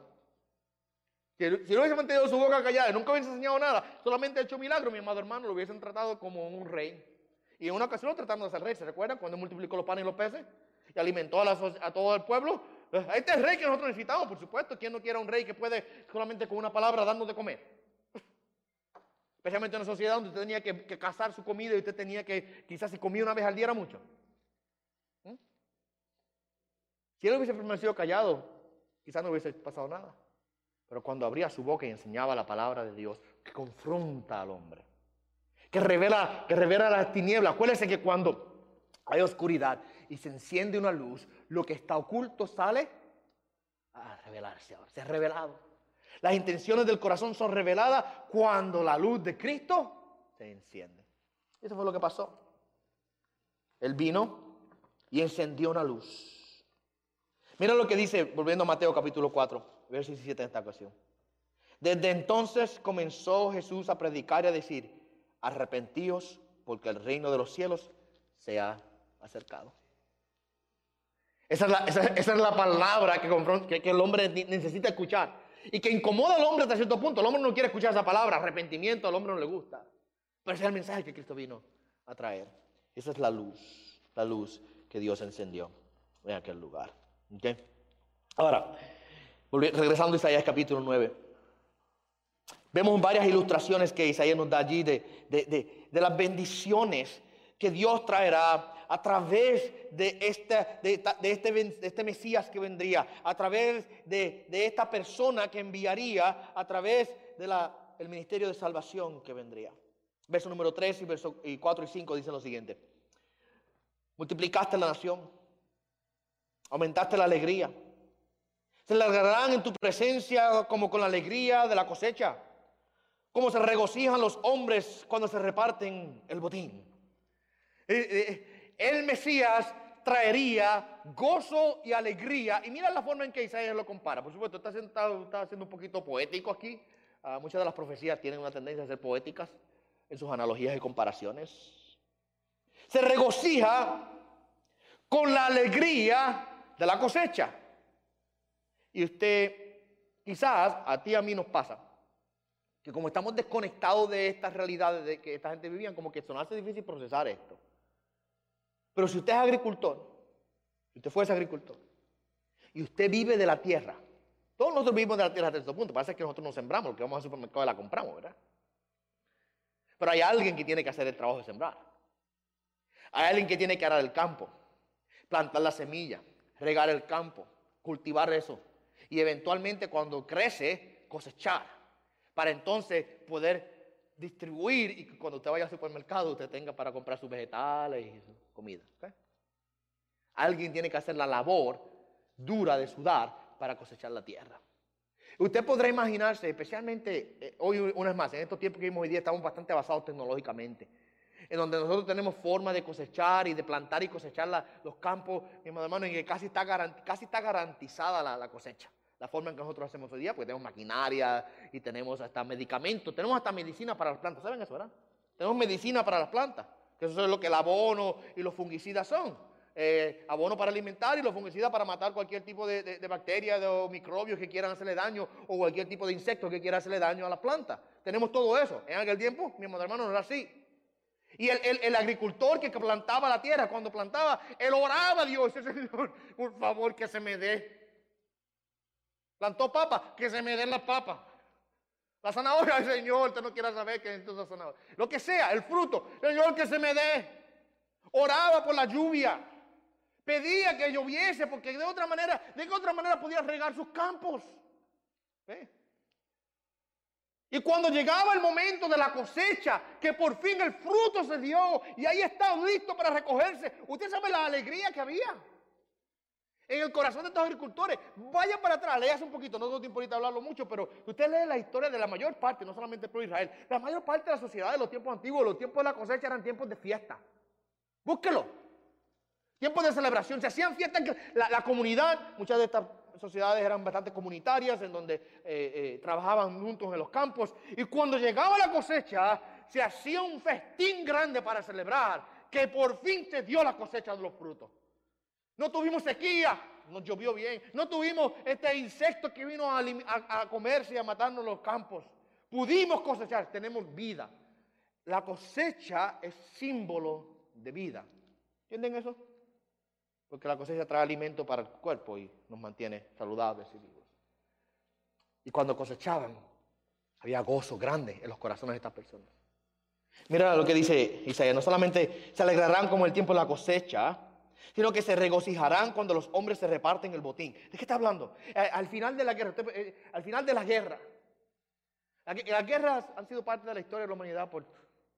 Si no hubiese mantenido su boca callada, nunca hubiese enseñado nada, solamente hecho milagro, mi amado hermano, lo hubiesen tratado como un rey. Y en una ocasión tratando de ser rey, ¿se recuerdan? Cuando multiplicó los panes y los peces y alimentó a, todo el pueblo. Este es rey que nosotros necesitamos, por supuesto. ¿Quién no quiere un rey que puede solamente con una palabra darnos de comer? Especialmente en una sociedad donde usted tenía que, cazar su comida y usted tenía que, quizás si comía una vez al día era mucho. ¿Mm? Si él hubiese permanecido callado, quizás no hubiese pasado nada. Pero cuando abría su boca y enseñaba la palabra de Dios, que confronta al hombre, que revela, que revela las tinieblas. Acuérdese que cuando hay oscuridad y se enciende una luz, lo que está oculto sale a revelarse ahora. Se ha revelado. Las intenciones del corazón son reveladas cuando la luz de Cristo se enciende. Eso fue lo que pasó. Él vino y encendió una luz. Mira lo que dice, volviendo a Mateo capítulo 4, verso 17 en esta ocasión. Desde entonces comenzó Jesús a predicar y a decir, arrepentíos porque el reino de los cielos se ha acercado. Esa es la, palabra que, el hombre necesita escuchar y que incomoda al hombre hasta cierto punto. El hombre no quiere escuchar esa palabra, arrepentimiento, al hombre no le gusta. Pero ese es el mensaje que Cristo vino a traer. Esa es la luz, la luz que Dios encendió en aquel lugar. Ahora, regresando a Isaías capítulo 9. Vemos varias ilustraciones que Isaías nos da allí de, de, de las bendiciones que Dios traerá a través de este, de, este, este, Mesías que vendría, a través de, esta persona que enviaría, a través del ministerio de salvación que vendría. Verso número 3 y, verso, y 4 y 5 dicen lo siguiente. Multiplicaste la nación, aumentaste la alegría. Se largarán en tu presencia como con la alegría de la cosecha, como se regocijan los hombres cuando se reparten el botín. Eh, eh, el Mesías traería gozo y alegría. Y mira la forma en que Isaías lo compara. Por supuesto, está, sentado, está siendo un poquito poético aquí. Ah, muchas de las profecías tienen una tendencia a ser poéticas en sus analogías y comparaciones. Se regocija con la alegría de la cosecha. Y usted, quizás a ti y a mí nos pasa, que como estamos desconectados de estas realidades de que esta gente vivía, como que se nos hace difícil procesar esto. Pero si usted es agricultor, si usted fuese agricultor, y usted vive de la tierra, todos nosotros vivimos de la tierra hasta este punto, parece que nosotros no sembramos, porque vamos al supermercado y la compramos, ¿verdad? Pero hay alguien que tiene que hacer el trabajo de sembrar. Hay alguien que tiene que arar el campo, plantar la semilla, regar el campo, cultivar eso. Y eventualmente cuando crece, cosechar. Para entonces poder distribuir y que cuando usted vaya al supermercado usted tenga para comprar sus vegetales y su comida. Alguien tiene que hacer la labor dura de sudar para cosechar la tierra. Usted podrá imaginarse, especialmente eh, hoy, una vez más, en estos tiempos que vivimos hoy día estamos bastante avanzados tecnológicamente, en donde nosotros tenemos forma de cosechar y de plantar y cosechar los campos, mi hermano, en que casi está, casi está garantizada la cosecha la forma en que nosotros hacemos hoy día, pues tenemos maquinaria y tenemos hasta medicamentos, tenemos hasta medicina para las plantas, ¿saben eso, verdad? Tenemos medicina para las plantas, que eso es lo que el abono y los fungicidas son. Eh, abono para alimentar y los fungicidas para matar cualquier tipo de, de, bacterias o microbios que quieran hacerle daño o cualquier tipo de insecto que quiera hacerle daño a las plantas. Tenemos todo eso. En aquel tiempo, mi hermano, no era así. Y el, el, agricultor que plantaba la tierra, cuando plantaba, él oraba a Dios, Señor, por favor que se me dé Plantó papa, que se me den las papas. La zanahoria, el Señor, usted no quiera saber que es esa zanahoria. Lo que sea, el fruto, Señor, que se me dé. Oraba por la lluvia. Pedía que lloviese porque de otra manera, de otra manera podía regar sus campos. Y cuando llegaba el momento de la cosecha, que por fin el fruto se dio y ahí está listo para recogerse, usted sabe la alegría que había en el corazón de estos agricultores. Vaya para atrás, léase un poquito, no tengo tiempo ahorita de hablarlo mucho, pero usted lee la historia de la mayor parte, no solamente pro Israel, la mayor parte de la sociedad de los tiempos antiguos, los tiempos de la cosecha eran tiempos de fiesta. Búsquelo. Tiempos de celebración. Se hacían fiestas. La, la comunidad, muchas de estas sociedades eran bastante comunitarias, en donde eh, eh, trabajaban juntos en los campos. Y cuando llegaba la cosecha, se hacía un festín grande para celebrar que por fin se dio la cosecha de los frutos. No tuvimos sequía, nos llovió bien. No tuvimos este insecto que vino a, comerse y a matarnos los campos. Pudimos cosechar, tenemos vida. La cosecha es símbolo de vida. ¿Entienden eso? Porque la cosecha trae alimento para el cuerpo y nos mantiene saludables y vivos. Y cuando cosechaban, había gozo grande en los corazones de estas personas. Mira lo que dice Isaías, no solamente se alegrarán como el tiempo de la cosecha, sino que se regocijarán cuando los hombres se reparten el botín. ¿De qué está hablando? Eh, al final de la guerra, eh, al final de la guerra, las guerras han sido parte de la historia de la humanidad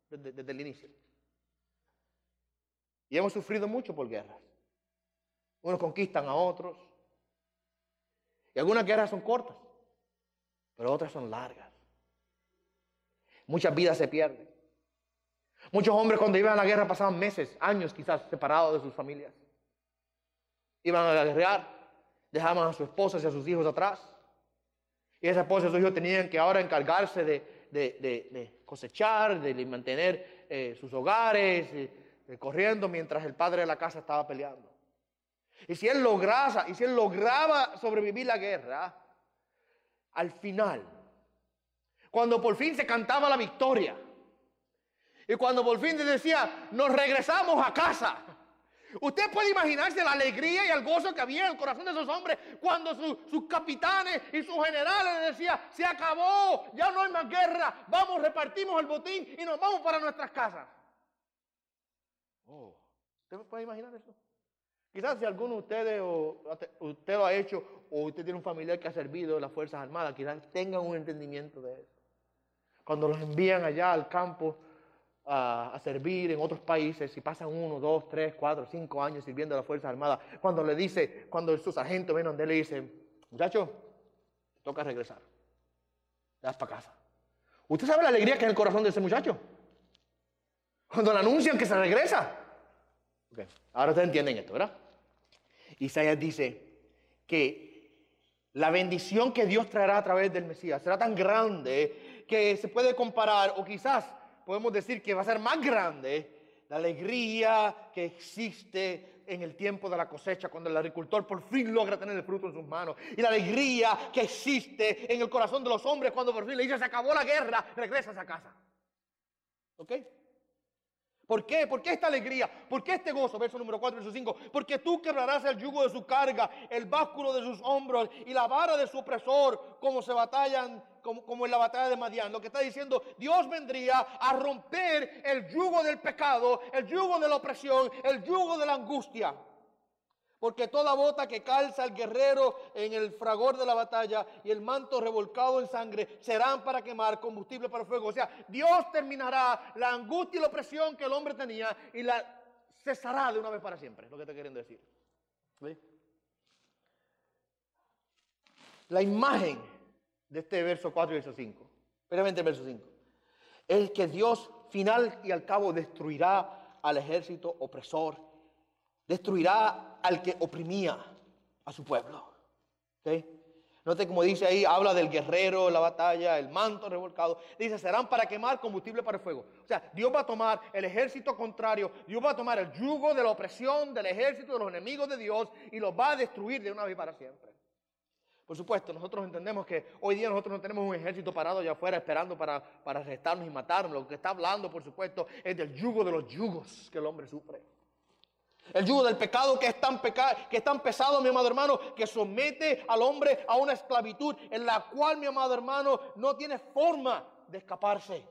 desde, el inicio. Y hemos sufrido mucho por guerras. Unos conquistan a otros. Y algunas guerras son cortas, pero otras son largas. Muchas vidas se pierden. Muchos hombres cuando iban a la guerra pasaban meses, años quizás separados de sus familias. Iban a guerrear, dejaban a sus esposas y a sus hijos atrás. Y esas esposas y sus hijos tenían que ahora encargarse de, cosechar, de mantener eh, sus hogares, eh, corriendo mientras el padre de la casa estaba peleando. Y si él lograba, y si él lograba sobrevivir la guerra, al final, cuando por fin se cantaba la victoria, y cuando por fin decía, nos regresamos a casa, Usted puede imaginarse la alegría y el gozo que había en el corazón de esos hombres cuando sus capitanes y sus generales le decían, se acabó, ya no hay más guerra, vamos, repartimos el botín y nos vamos para nuestras casas. Oh, ¿usted puede imaginar eso? Quizás si alguno de ustedes o usted lo ha hecho o usted tiene un familiar que ha servido en las Fuerzas Armadas, quizás tengan un entendimiento de eso. Cuando los envían allá al campo, a, servir en otros países y pasan uno, dos, tres, cuatro, cinco años sirviendo a las Fuerzas Armadas, cuando le dice, cuando su sargento viene donde le dice, muchacho, te toca regresar, te vas para casa. ¿Usted sabe la alegría que es el corazón de ese muchacho? Cuando le anuncian que se regresa. Ahora ustedes entienden esto, ¿verdad? Isaías dice que la bendición que Dios traerá a través del Mesías será tan grande que se puede comparar o quizás podemos decir que va a ser más grande la alegría que existe en el tiempo de la cosecha, cuando el agricultor por fin logra tener el fruto en sus manos. Y la alegría que existe en el corazón de los hombres cuando por fin le dice, se acabó la guerra, regresas a casa. ¿Ok? ¿Por qué? ¿Por qué esta alegría? ¿Por qué este gozo? Verso número 4, verso 5. Porque tú quebrarás el yugo de su carga, el básculo de sus hombros y la vara de su opresor, como se batallan, como, como en la batalla de Madián. Lo que está diciendo, Dios vendría a romper el yugo del pecado, el yugo de la opresión, el yugo de la angustia. Porque toda bota que calza el guerrero en el fragor de la batalla y el manto revolcado en sangre serán para quemar combustible para fuego. O sea, Dios terminará la angustia y la opresión que el hombre tenía y la cesará de una vez para siempre. Lo que te quieren decir. La imagen de este verso 4 y verso 5, especialmente el verso 5, es que Dios final y al cabo destruirá al ejército opresor destruirá al que oprimía a su pueblo. ¿Okay? Note como dice ahí, habla del guerrero, la batalla, el manto revolcado. Dice, serán para quemar combustible para el fuego. O sea, Dios va a tomar el ejército contrario, Dios va a tomar el yugo de la opresión del ejército de los enemigos de Dios y los va a destruir de una vez para siempre. Por supuesto, nosotros entendemos que hoy día nosotros no tenemos un ejército parado allá afuera esperando para, para arrestarnos y matarnos. Lo que está hablando, por supuesto, es del yugo de los yugos que el hombre sufre. El yugo del pecado que es, tan que es tan pesado, mi amado hermano, que somete al hombre a una esclavitud en la cual, mi amado hermano, no tiene forma de escaparse.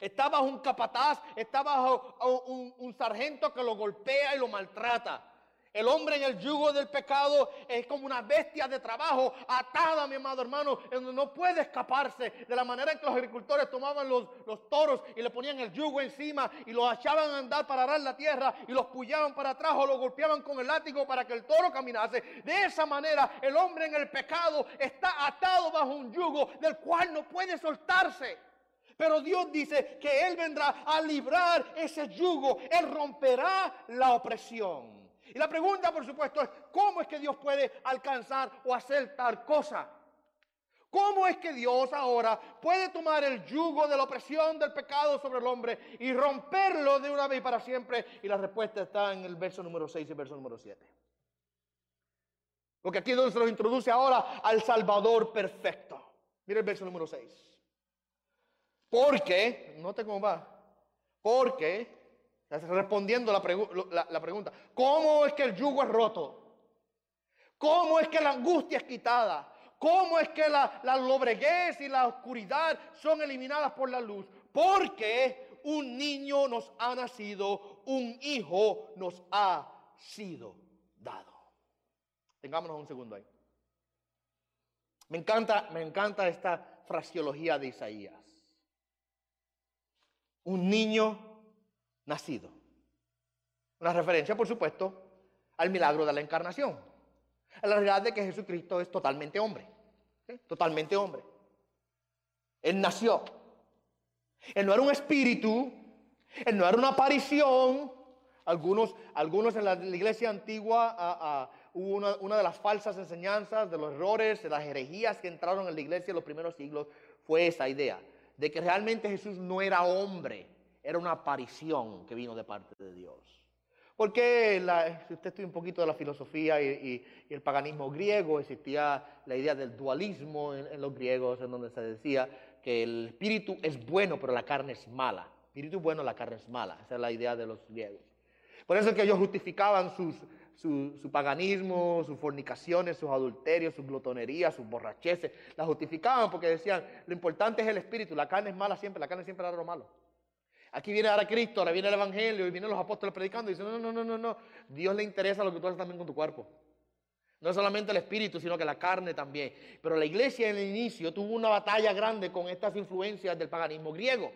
Está bajo un capataz, está bajo un, un sargento que lo golpea y lo maltrata. El hombre en el yugo del pecado es como una bestia de trabajo atada, mi amado hermano, en donde no puede escaparse. De la manera en que los agricultores tomaban los, los toros y le ponían el yugo encima y los echaban a andar para arar la tierra y los pullaban para atrás o los golpeaban con el látigo para que el toro caminase. De esa manera el hombre en el pecado está atado bajo un yugo del cual no puede soltarse. Pero Dios dice que Él vendrá a librar ese yugo. Él romperá la opresión. Y la pregunta, por supuesto, es ¿cómo es que Dios puede alcanzar o hacer tal cosa? ¿Cómo es que Dios ahora puede tomar el yugo de la opresión del pecado sobre el hombre y romperlo de una vez para siempre? Y la respuesta está en el verso número 6 y el verso número 7. Porque aquí donde se nos introduce ahora al Salvador perfecto. Mira el verso número 6. Porque, note cómo va. Porque Respondiendo la, pregunta, ¿cómo es que el yugo es roto? ¿Cómo es que la angustia es quitada? ¿Cómo es que la, la lobreguez y la oscuridad son eliminadas por la luz? Porque un niño nos ha nacido, un hijo nos ha sido dado. Tengámonos un segundo ahí. Me encanta, me encanta esta fraseología de Isaías. Un niño nacido. Una referencia, por supuesto, al milagro de la encarnación. A la realidad de que Jesucristo es totalmente hombre. Totalmente hombre. Él nació. Él no era un espíritu. Él no era una aparición. Algunos, algunos en la, iglesia antigua hubo una, una, de las falsas enseñanzas, de los errores, de las herejías que entraron en la iglesia en los primeros siglos, fue esa idea de que realmente Jesús no era hombre, era una aparición que vino de parte de Dios. Porque si usted estudia un poquito de la filosofía y, el paganismo griego, existía la idea del dualismo en, los griegos, en donde se decía que el espíritu es bueno, pero la carne es mala. espíritu es bueno, la carne es mala. Esa es la idea de los griegos. Por eso es que ellos justificaban sus, su, su, paganismo, sus fornicaciones, sus adulterios, sus glotonerías, sus borracheces. Las justificaban porque decían, lo importante es el espíritu, la carne es mala siempre, la carne siempre era lo malo. Aquí viene ahora Cristo, ahora viene el Evangelio y vienen los apóstoles predicando y dicen, no, no, no, no, no, Dios le interesa lo que tú haces también con tu cuerpo. No solamente el espíritu, sino que la carne también. Pero la iglesia en el inicio tuvo una batalla grande con estas influencias del paganismo griego.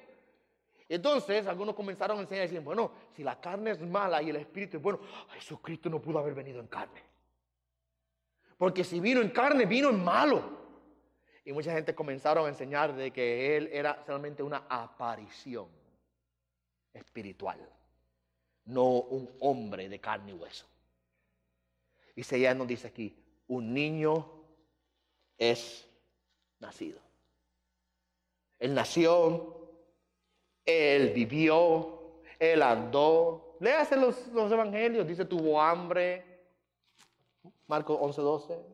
Entonces algunos comenzaron a enseñar y decir, bueno, si la carne es mala y el espíritu es bueno, Jesucristo no pudo haber venido en carne. Porque si vino en carne, vino en malo. Y mucha gente comenzaron a enseñar de que Él era solamente una aparición espiritual, no un hombre de carne y hueso. Y ya nos dice aquí, un niño es nacido. Él nació, él vivió, él andó. Léase los, los evangelios, dice tuvo hambre, Marcos 11, 12,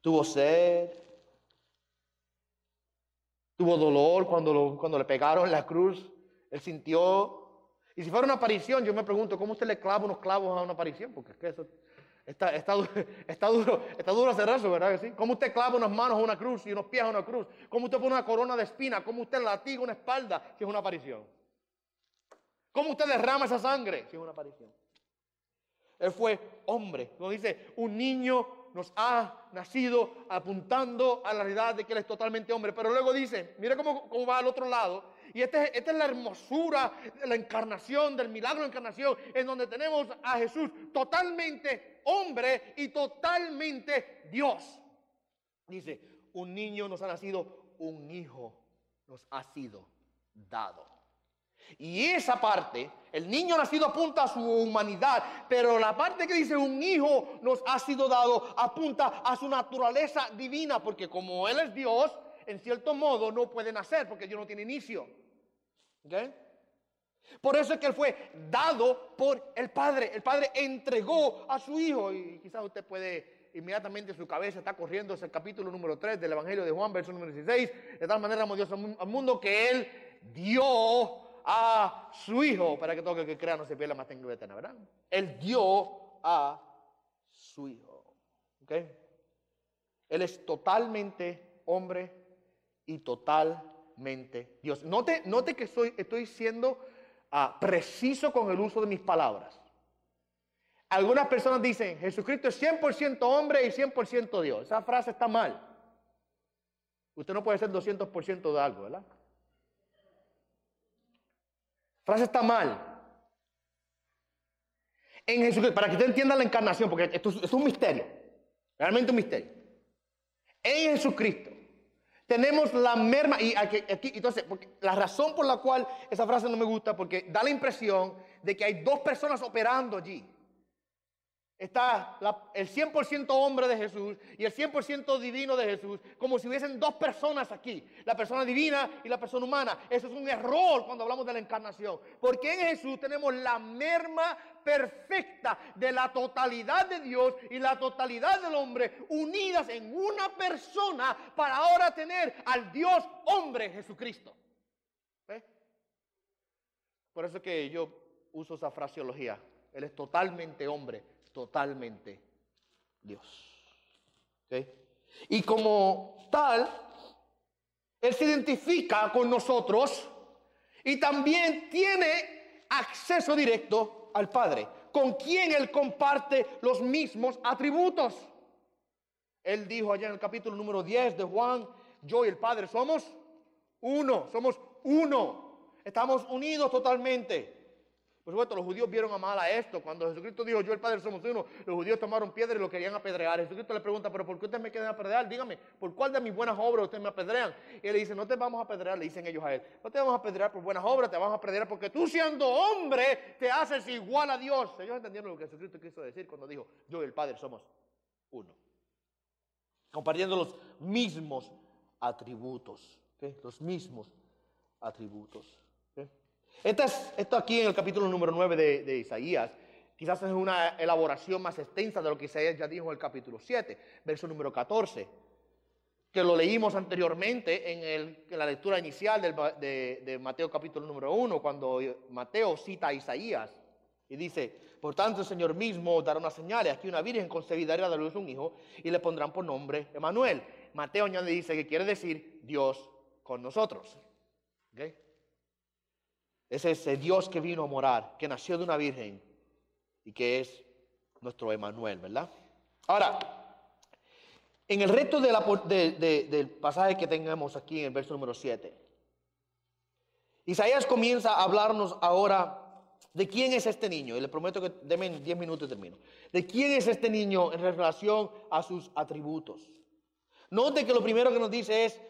tuvo sed, tuvo dolor cuando, cuando le pegaron la cruz. Él sintió. Y si fuera una aparición, yo me pregunto, ¿cómo usted le clava unos clavos a una aparición? Porque es que eso está, está, está, duro, está duro hacer eso, ¿verdad que sí? ¿Cómo usted clava unas manos a una cruz y unos pies a una cruz? ¿Cómo usted pone una corona de espina? ¿Cómo usted latiga una espalda si es una aparición? ¿Cómo usted derrama esa sangre si es una aparición? Él fue hombre. Como dice, un niño nos ha nacido apuntando a la realidad de que él es totalmente hombre. Pero luego dice, mira cómo, cómo va al otro lado. Y este, esta es la hermosura de la encarnación, del milagro de encarnación, en donde tenemos a Jesús totalmente hombre y totalmente Dios. Dice, un niño nos ha nacido, un hijo nos ha sido dado. Y esa parte, el niño nacido apunta a su humanidad, pero la parte que dice un hijo nos ha sido dado apunta a su naturaleza divina, porque como Él es Dios, en cierto modo no puede nacer porque Dios no tiene inicio. Por eso es que él fue dado por el Padre. El Padre entregó a su Hijo. Y quizás usted puede inmediatamente su cabeza está corriendo ese capítulo número 3 del Evangelio de Juan, verso número 16. De tal manera amó Dios al mundo que Él dio a su Hijo para que todo el que crea no se pierda más tenga eterna, ¿verdad? Él dio a su Hijo. ¿Ok? Él es totalmente hombre y Dios. Note, note que soy, estoy siendo ah, preciso con el uso de mis palabras. Algunas personas dicen, Jesucristo es 100% hombre y 100% Dios. Esa frase está mal. Usted no puede ser 200% de algo, ¿verdad? Frase está mal. En Jesucristo, para que usted entienda la encarnación, porque esto es un misterio, realmente un misterio. En Jesucristo, tenemos la merma, y aquí, entonces, la razón por la cual esa frase no me gusta, porque da la impresión de que hay dos personas operando allí. Está el 100% hombre de Jesús y el 100% divino de Jesús, como si hubiesen dos personas aquí, la persona divina y la persona humana. Eso es un error cuando hablamos de la encarnación, porque en Jesús tenemos la merma perfecta de la totalidad de Dios y la totalidad del hombre unidas en una persona para ahora tener al Dios hombre Jesucristo. Por eso que yo uso esa fraseología. Él es totalmente hombre totalmente Dios. Y como tal, Él se identifica con nosotros y también tiene acceso directo al Padre, con quien Él comparte los mismos atributos. Él dijo allá en el capítulo número 10 de Juan, yo y el Padre somos uno, somos uno, estamos unidos totalmente. Por supuesto, los judíos vieron a mal a esto. Cuando Jesucristo dijo, yo el Padre somos uno, los judíos tomaron piedra y lo querían apedrear. Jesucristo le pregunta, pero ¿por qué ustedes me quieren apedrear? Dígame, ¿por cuál de mis buenas obras ustedes me apedrean? Y él le dice, no te vamos a apedrear, le dicen ellos a él. No te vamos a apedrear por buenas obras, te vamos a apedrear porque tú siendo hombre te haces igual a Dios. Ellos entendieron lo que Jesucristo quiso decir cuando dijo, yo y el Padre somos uno. Compartiendo los mismos atributos, los mismos atributos. Esto, es, esto aquí en el capítulo número 9 de, Isaías quizás es una elaboración más extensa de lo que Isaías ya dijo en el capítulo 7, verso número 14 que lo leímos anteriormente en, la lectura inicial de, Mateo capítulo número 1, cuando Mateo cita a Isaías y dice, por tanto el Señor mismo dará una señal, aquí una virgen concebida de luz un hijo y le pondrán por nombre Emanuel. Mateo añade dice que quiere decir Dios con nosotros. ¿Okay? Es ese Dios que vino a morar, que nació de una virgen y que es nuestro Emanuel, ¿verdad? Ahora, en el resto del pasaje que tengamos aquí en el verso número 7, Isaías comienza a hablarnos ahora de quién es este niño. Y le prometo que denme 10 minutos y termino. De quién es este niño en relación a sus atributos. Note que lo primero que nos dice es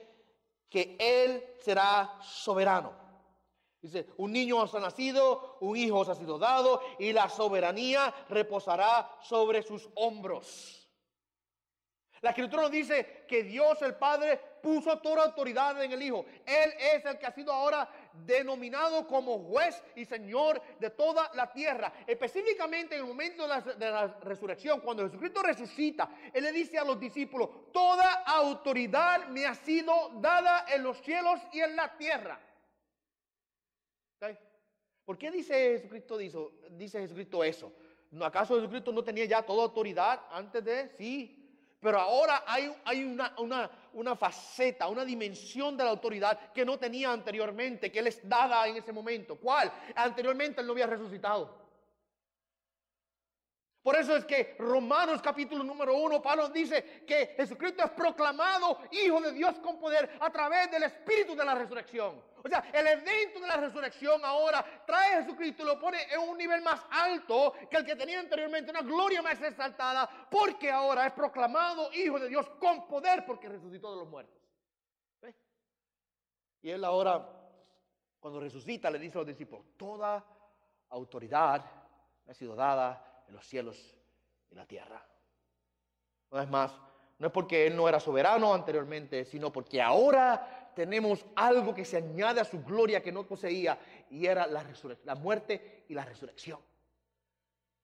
que él será soberano. Dice, un niño os ha nacido, un hijo os ha sido dado y la soberanía reposará sobre sus hombros. La escritura nos dice que Dios el Padre puso toda autoridad en el Hijo. Él es el que ha sido ahora denominado como juez y Señor de toda la tierra. Específicamente en el momento de la, resurrección, cuando Jesucristo resucita, Él le dice a los discípulos, toda autoridad me ha sido dada en los cielos y en la tierra. ¿Por qué dice Jesucristo, dice Jesucristo eso? ¿Acaso Jesucristo no tenía ya toda autoridad antes de? Sí, pero ahora hay, una, una, faceta, una dimensión de la autoridad que no tenía anteriormente, que Él es dada en ese momento. ¿Cuál? Anteriormente Él no había resucitado. Por eso es que Romanos capítulo número uno, Pablo dice que Jesucristo es proclamado Hijo de Dios con poder a través del Espíritu de la resurrección. O sea, el evento de la resurrección ahora trae a Jesucristo y lo pone en un nivel más alto que el que tenía anteriormente, una gloria más exaltada, porque ahora es proclamado Hijo de Dios con poder porque resucitó de los muertos. Y él ahora, cuando resucita, le dice a los discípulos, toda autoridad me ha sido dada en los cielos y la tierra. Una vez más, no es porque Él no era soberano anteriormente, sino porque ahora tenemos algo que se añade a su gloria que no poseía y era la, la muerte y la resurrección.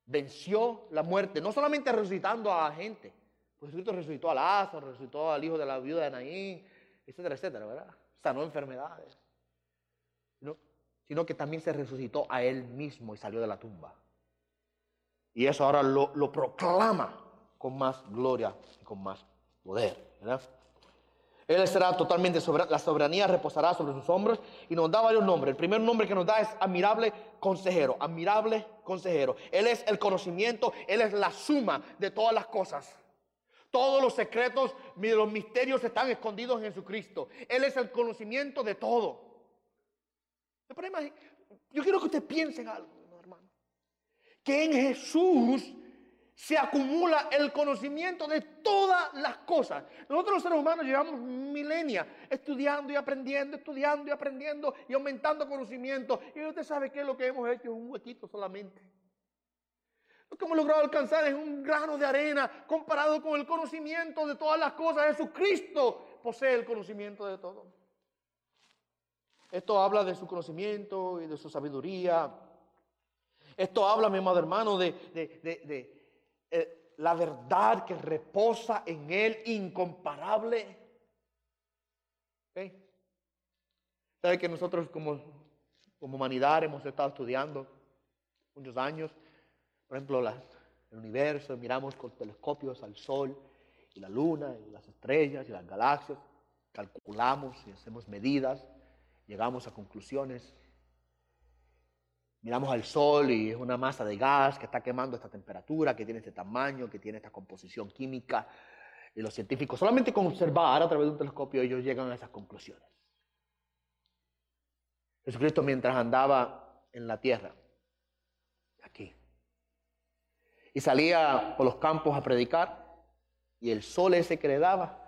Venció la muerte, no solamente resucitando a gente, pues Jesucristo resucitó a Lázaro, resucitó al hijo de la viuda de Naín, etcétera, etcétera, ¿verdad? Sanó enfermedades. sino que también se resucitó a Él mismo y salió de la tumba. Y eso ahora lo, proclama con más gloria y con más poder. Él será totalmente soberano, la soberanía reposará sobre sus hombros y nos da varios nombres. El primer nombre que nos da es admirable consejero, admirable consejero. Él es el conocimiento, Él es la suma de todas las cosas. Todos los secretos, los misterios están escondidos en Jesucristo. Él es el conocimiento de todo. Yo quiero que usted piense en algo en Jesús se acumula el conocimiento de todas las cosas. Nosotros los seres humanos llevamos milenias estudiando y aprendiendo, estudiando y aprendiendo y aumentando conocimiento. Y usted sabe que lo que hemos hecho es un huequito solamente. Lo que hemos logrado alcanzar es un grano de arena comparado con el conocimiento de todas las cosas. Jesucristo posee el conocimiento de todo. Esto habla de su conocimiento y de su sabiduría esto habla, mi amado hermano, de, eh, la verdad que reposa en Él incomparable. ¿Okay? ¿Sabe que nosotros como, humanidad hemos estado estudiando muchos años? Por ejemplo, el universo, miramos con telescopios al Sol y la Luna y las estrellas y las galaxias, calculamos y hacemos medidas, llegamos a conclusiones Miramos al sol y es una masa de gas que está quemando esta temperatura, que tiene este tamaño, que tiene esta composición química. Y los científicos, solamente con observar a través de un telescopio, ellos llegan a esas conclusiones. Jesucristo mientras andaba en la tierra, aquí, y salía por los campos a predicar, y el sol ese que le daba,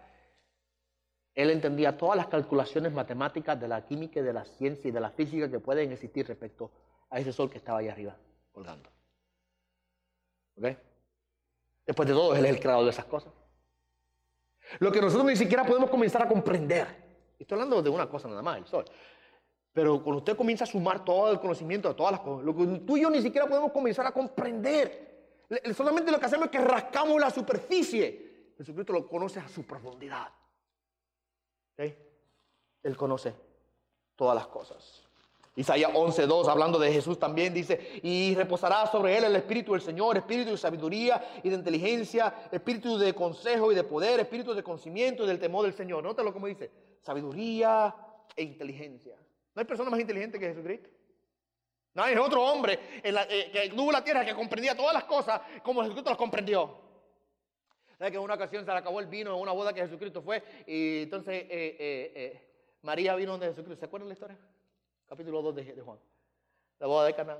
él entendía todas las calculaciones matemáticas de la química y de la ciencia y de la física que pueden existir respecto a a ese sol que estaba ahí arriba colgando. ¿Ok? Después de todo, Él es el creador de esas cosas. Lo que nosotros ni siquiera podemos comenzar a comprender. Estoy hablando de una cosa nada más, el sol. Pero cuando usted comienza a sumar todo el conocimiento de todas las cosas, lo que tú y yo ni siquiera podemos comenzar a comprender. Solamente lo que hacemos es que rascamos la superficie. Jesucristo lo conoce a su profundidad. Él conoce todas las cosas. Isaías 11.2, hablando de Jesús también, dice, y reposará sobre él el Espíritu del Señor, Espíritu de sabiduría y de inteligencia, Espíritu de consejo y de poder, Espíritu de conocimiento y del temor del Señor. Nótalo como dice, sabiduría e inteligencia. No hay persona más inteligente que Jesucristo. No hay otro hombre eh, que tuvo la tierra que comprendía todas las cosas como Jesucristo las comprendió. ¿Sabe que en una ocasión se le acabó el vino en una boda que Jesucristo fue? Y entonces eh, eh, María vino donde Jesucristo. ¿Se acuerdan la historia? Capítulo 2 de, Juan. La boda de Cana.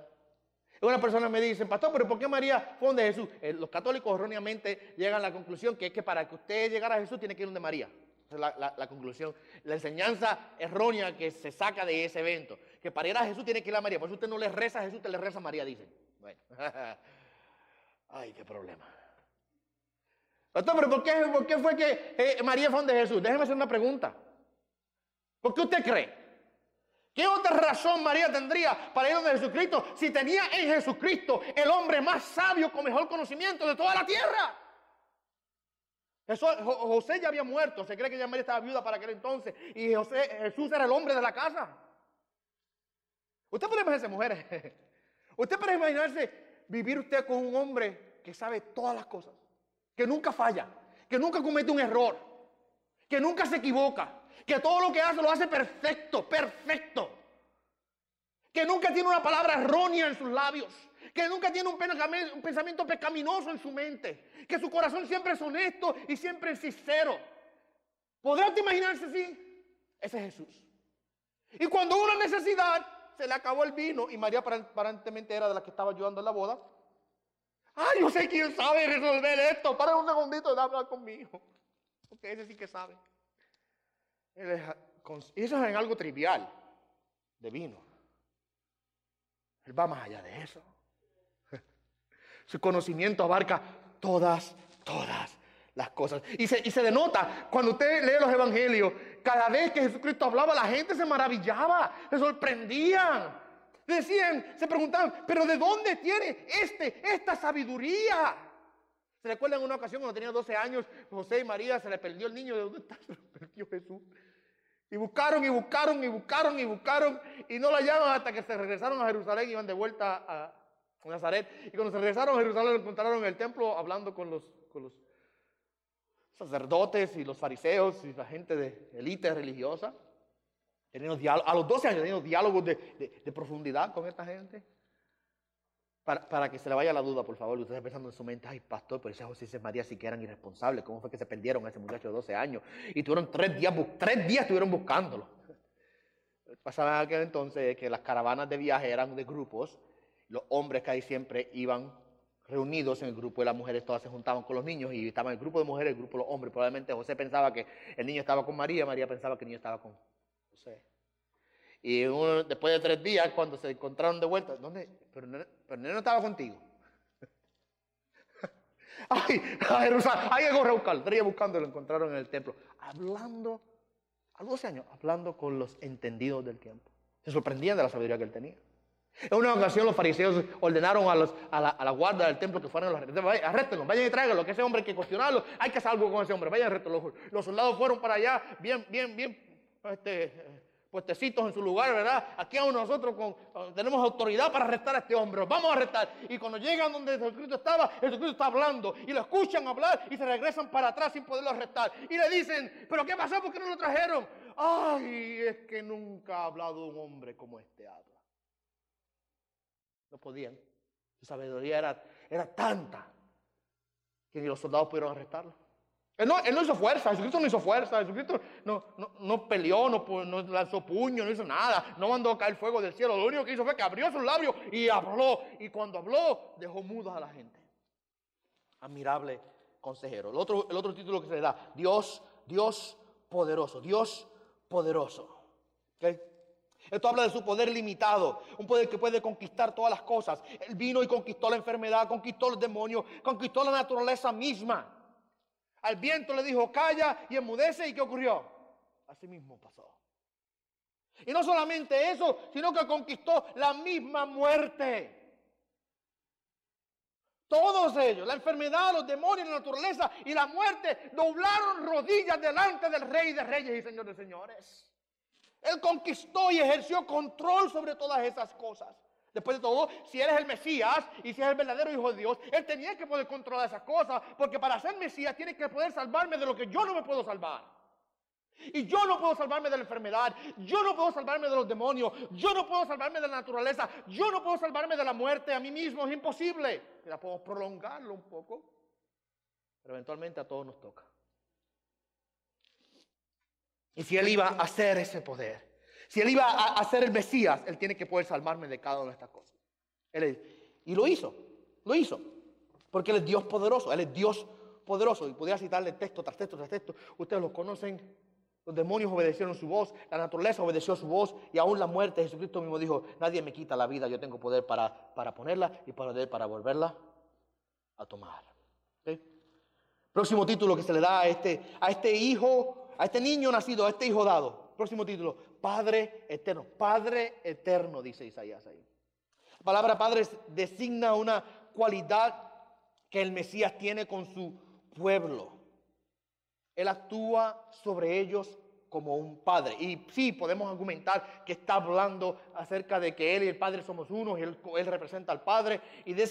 Una persona me dice, pastor, pero ¿por qué María fue donde Jesús? los católicos erróneamente llegan a la conclusión que es que para que usted llegara a Jesús tiene que ir donde María la, conclusión, la enseñanza errónea que se saca de ese evento. Que para ir a Jesús tiene que ir a María. Por eso usted no le reza a Jesús, usted le reza a María, dicen. Bueno, ay, qué problema. Doctor, pero ¿por qué, por qué fue que eh, María fue donde Jesús? Déjeme hacer una pregunta. ¿Por qué usted cree? ¿Qué otra razón María tendría para ir donde Jesucristo si tenía en Jesucristo el hombre más sabio con mejor conocimiento de toda la tierra? José ya había muerto, se cree que ya María estaba viuda para aquel entonces y Jesús era el hombre de la casa. Usted puede imaginarse, mujeres, usted puede imaginarse vivir usted con un hombre que sabe todas las cosas, que nunca falla, que nunca comete un error, que nunca se equivoca, que todo lo que hace lo hace perfecto, perfecto, que nunca tiene una palabra errónea en sus labios que nunca tiene un, pensamiento pecaminoso en su mente, que su corazón siempre es honesto y siempre es sincero. ¿Podrás imaginarse así? Ese es Jesús. Y cuando hubo una necesidad, se le acabó el vino y María aparentemente era de la que estaba ayudando en la boda. Ay, yo sé quién sabe resolver esto. Para un segundito hablar conmigo. Porque ese sí que sabe. Eso es en algo trivial de vino. Él va más allá de eso. Su conocimiento abarca todas, todas las cosas. Y se, y se denota cuando usted lee los evangelios, cada vez que Jesucristo hablaba, la gente se maravillaba, se sorprendían. Decían, se preguntaban, pero ¿de dónde tiene este, esta sabiduría? ¿Se recuerdan una ocasión cuando tenía 12 años, José y María se le perdió el niño? ¿De dónde está? Se perdió Jesús. Y buscaron y buscaron y buscaron y buscaron y no la hallaron hasta que se regresaron a Jerusalén y iban de vuelta a, Nazaret. Y cuando se regresaron a Jerusalén, lo encontraron en el templo hablando con los, los sacerdotes y los fariseos y la gente de élite religiosa. a los 12 años teníamos diálogos de, profundidad con esta gente. Para, que se le vaya la duda, por favor, ustedes pensando en su mente, ay, pastor, pero ese José y María sí que eran irresponsables, ¿cómo fue que se perdieron a ese muchacho de 12 años? Y tuvieron tres días, tres días estuvieron buscándolo. Pasaba en aquel entonces que las caravanas de viaje eran de grupos los hombres casi siempre iban reunidos en el grupo y las mujeres todas se juntaban con los niños y estaban el grupo de mujeres, el grupo de los hombres. Probablemente José pensaba que el niño estaba con María, María pensaba que el niño estaba con José. Y después de tres días, cuando se encontraron de vuelta, ¿dónde? Pero, el niño no estaba contigo. ay, a Jerusalén, hay que a buscarlo. Tres días buscando lo encontraron en el templo. Hablando, a 12 años, hablando con los entendidos del tiempo. Se sorprendían de la sabiduría que él tenía. En una ocasión los fariseos ordenaron a, los, a, la, a la guardia del templo que fueran a los arréstenlo, vayan y tráiganlo, que ese hombre hay que cuestionarlo, hay que hacer algo con ese hombre, vayan arréstenlo. Los soldados fueron para allá, bien, bien, bien, este, puestecitos en su lugar, ¿verdad? Aquí aún nosotros tenemos autoridad para arrestar a este hombre, vamos a arrestar. Y cuando llegan donde Jesucristo estaba, Jesucristo está hablando y lo escuchan hablar y se regresan para atrás sin poderlo arrestar. Y le dicen, ¿pero qué pasó? ¿Por qué no lo trajeron? Ay, es que nunca ha hablado un hombre como este habla. No podían. Su sabiduría era, era tanta que ni los soldados pudieron arrestarlo. Él no, él no hizo fuerza, Jesucristo no hizo fuerza, Jesucristo no, no, no peleó, no, lanzó puño, no hizo nada, no mandó a caer fuego del cielo. Lo único que hizo fue que abrió sus labios y habló. Y cuando habló, dejó muda a la gente. Admirable consejero. El otro, el otro título que se le da, Dios, Dios poderoso, Dios poderoso. Esto habla de su poder limitado, un poder que puede conquistar todas las cosas. Él vino y conquistó la enfermedad, conquistó los demonios, conquistó la naturaleza misma. Al viento le dijo, calla y enmudece, ¿y qué ocurrió? Así mismo pasó. Y no solamente eso, sino que conquistó la misma muerte. Todos ellos, la enfermedad, los demonios, la naturaleza y la muerte, doblaron rodillas delante del Rey de Reyes y Señor de Señores. Él conquistó y ejerció control sobre todas esas cosas. Después de todo, si Él es el Mesías y si es el verdadero Hijo de Dios, Él tenía que poder controlar esas cosas, porque para ser Mesías tiene que poder salvarme de lo que yo no me puedo salvar. Y yo no puedo salvarme de la enfermedad, yo no puedo salvarme de los demonios, yo no puedo salvarme de la naturaleza, yo no puedo salvarme de la muerte a mí mismo, es imposible. Ya podemos prolongarlo un poco, pero eventualmente a todos nos toca. Y si Él iba a hacer ese poder, si Él iba a hacer el Mesías, Él tiene que poder salvarme de cada una de estas cosas. y lo hizo, lo hizo. Porque Él es Dios poderoso, Él es Dios poderoso. Y podría citarle texto tras texto tras texto. Ustedes lo conocen. Los demonios obedecieron su voz, la naturaleza obedeció su voz y aún la muerte, Jesucristo mismo dijo, nadie me quita la vida, yo tengo poder para, para ponerla y poder para volverla a tomar. Próximo título que se le da a este, a este hijo a este niño nacido, a este hijo dado. Próximo título, Padre eterno. Padre eterno, dice Isaías ahí. La palabra Padre designa una cualidad que el Mesías tiene con su pueblo. Él actúa sobre ellos como un padre. Y sí, podemos argumentar que está hablando acerca de que Él y el Padre somos uno y Él, representa al Padre. Y de,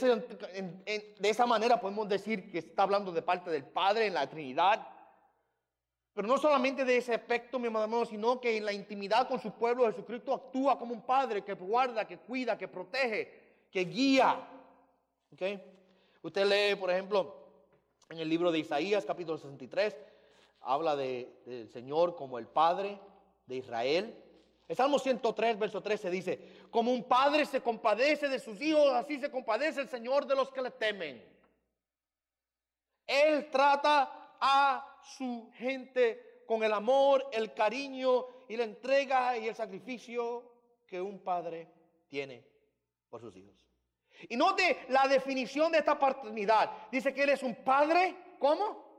de esa manera podemos decir que está hablando de parte del Padre en la Trinidad. Pero no solamente de ese aspecto, mi hermano, sino que en la intimidad con su pueblo Jesucristo actúa como un padre que guarda, que cuida, que protege, que guía. ¿Okay? Usted lee, por ejemplo, en el libro de Isaías, capítulo 63, habla del Señor como el Padre de Israel. El Salmo 103, verso 13 dice, como un padre se compadece de sus hijos, así se compadece el Señor de los que le temen. Él trata a su gente con el amor, el cariño y la entrega y el sacrificio que un padre tiene por sus hijos. Y note la definición de esta paternidad. Dice que Él es un padre, ¿cómo?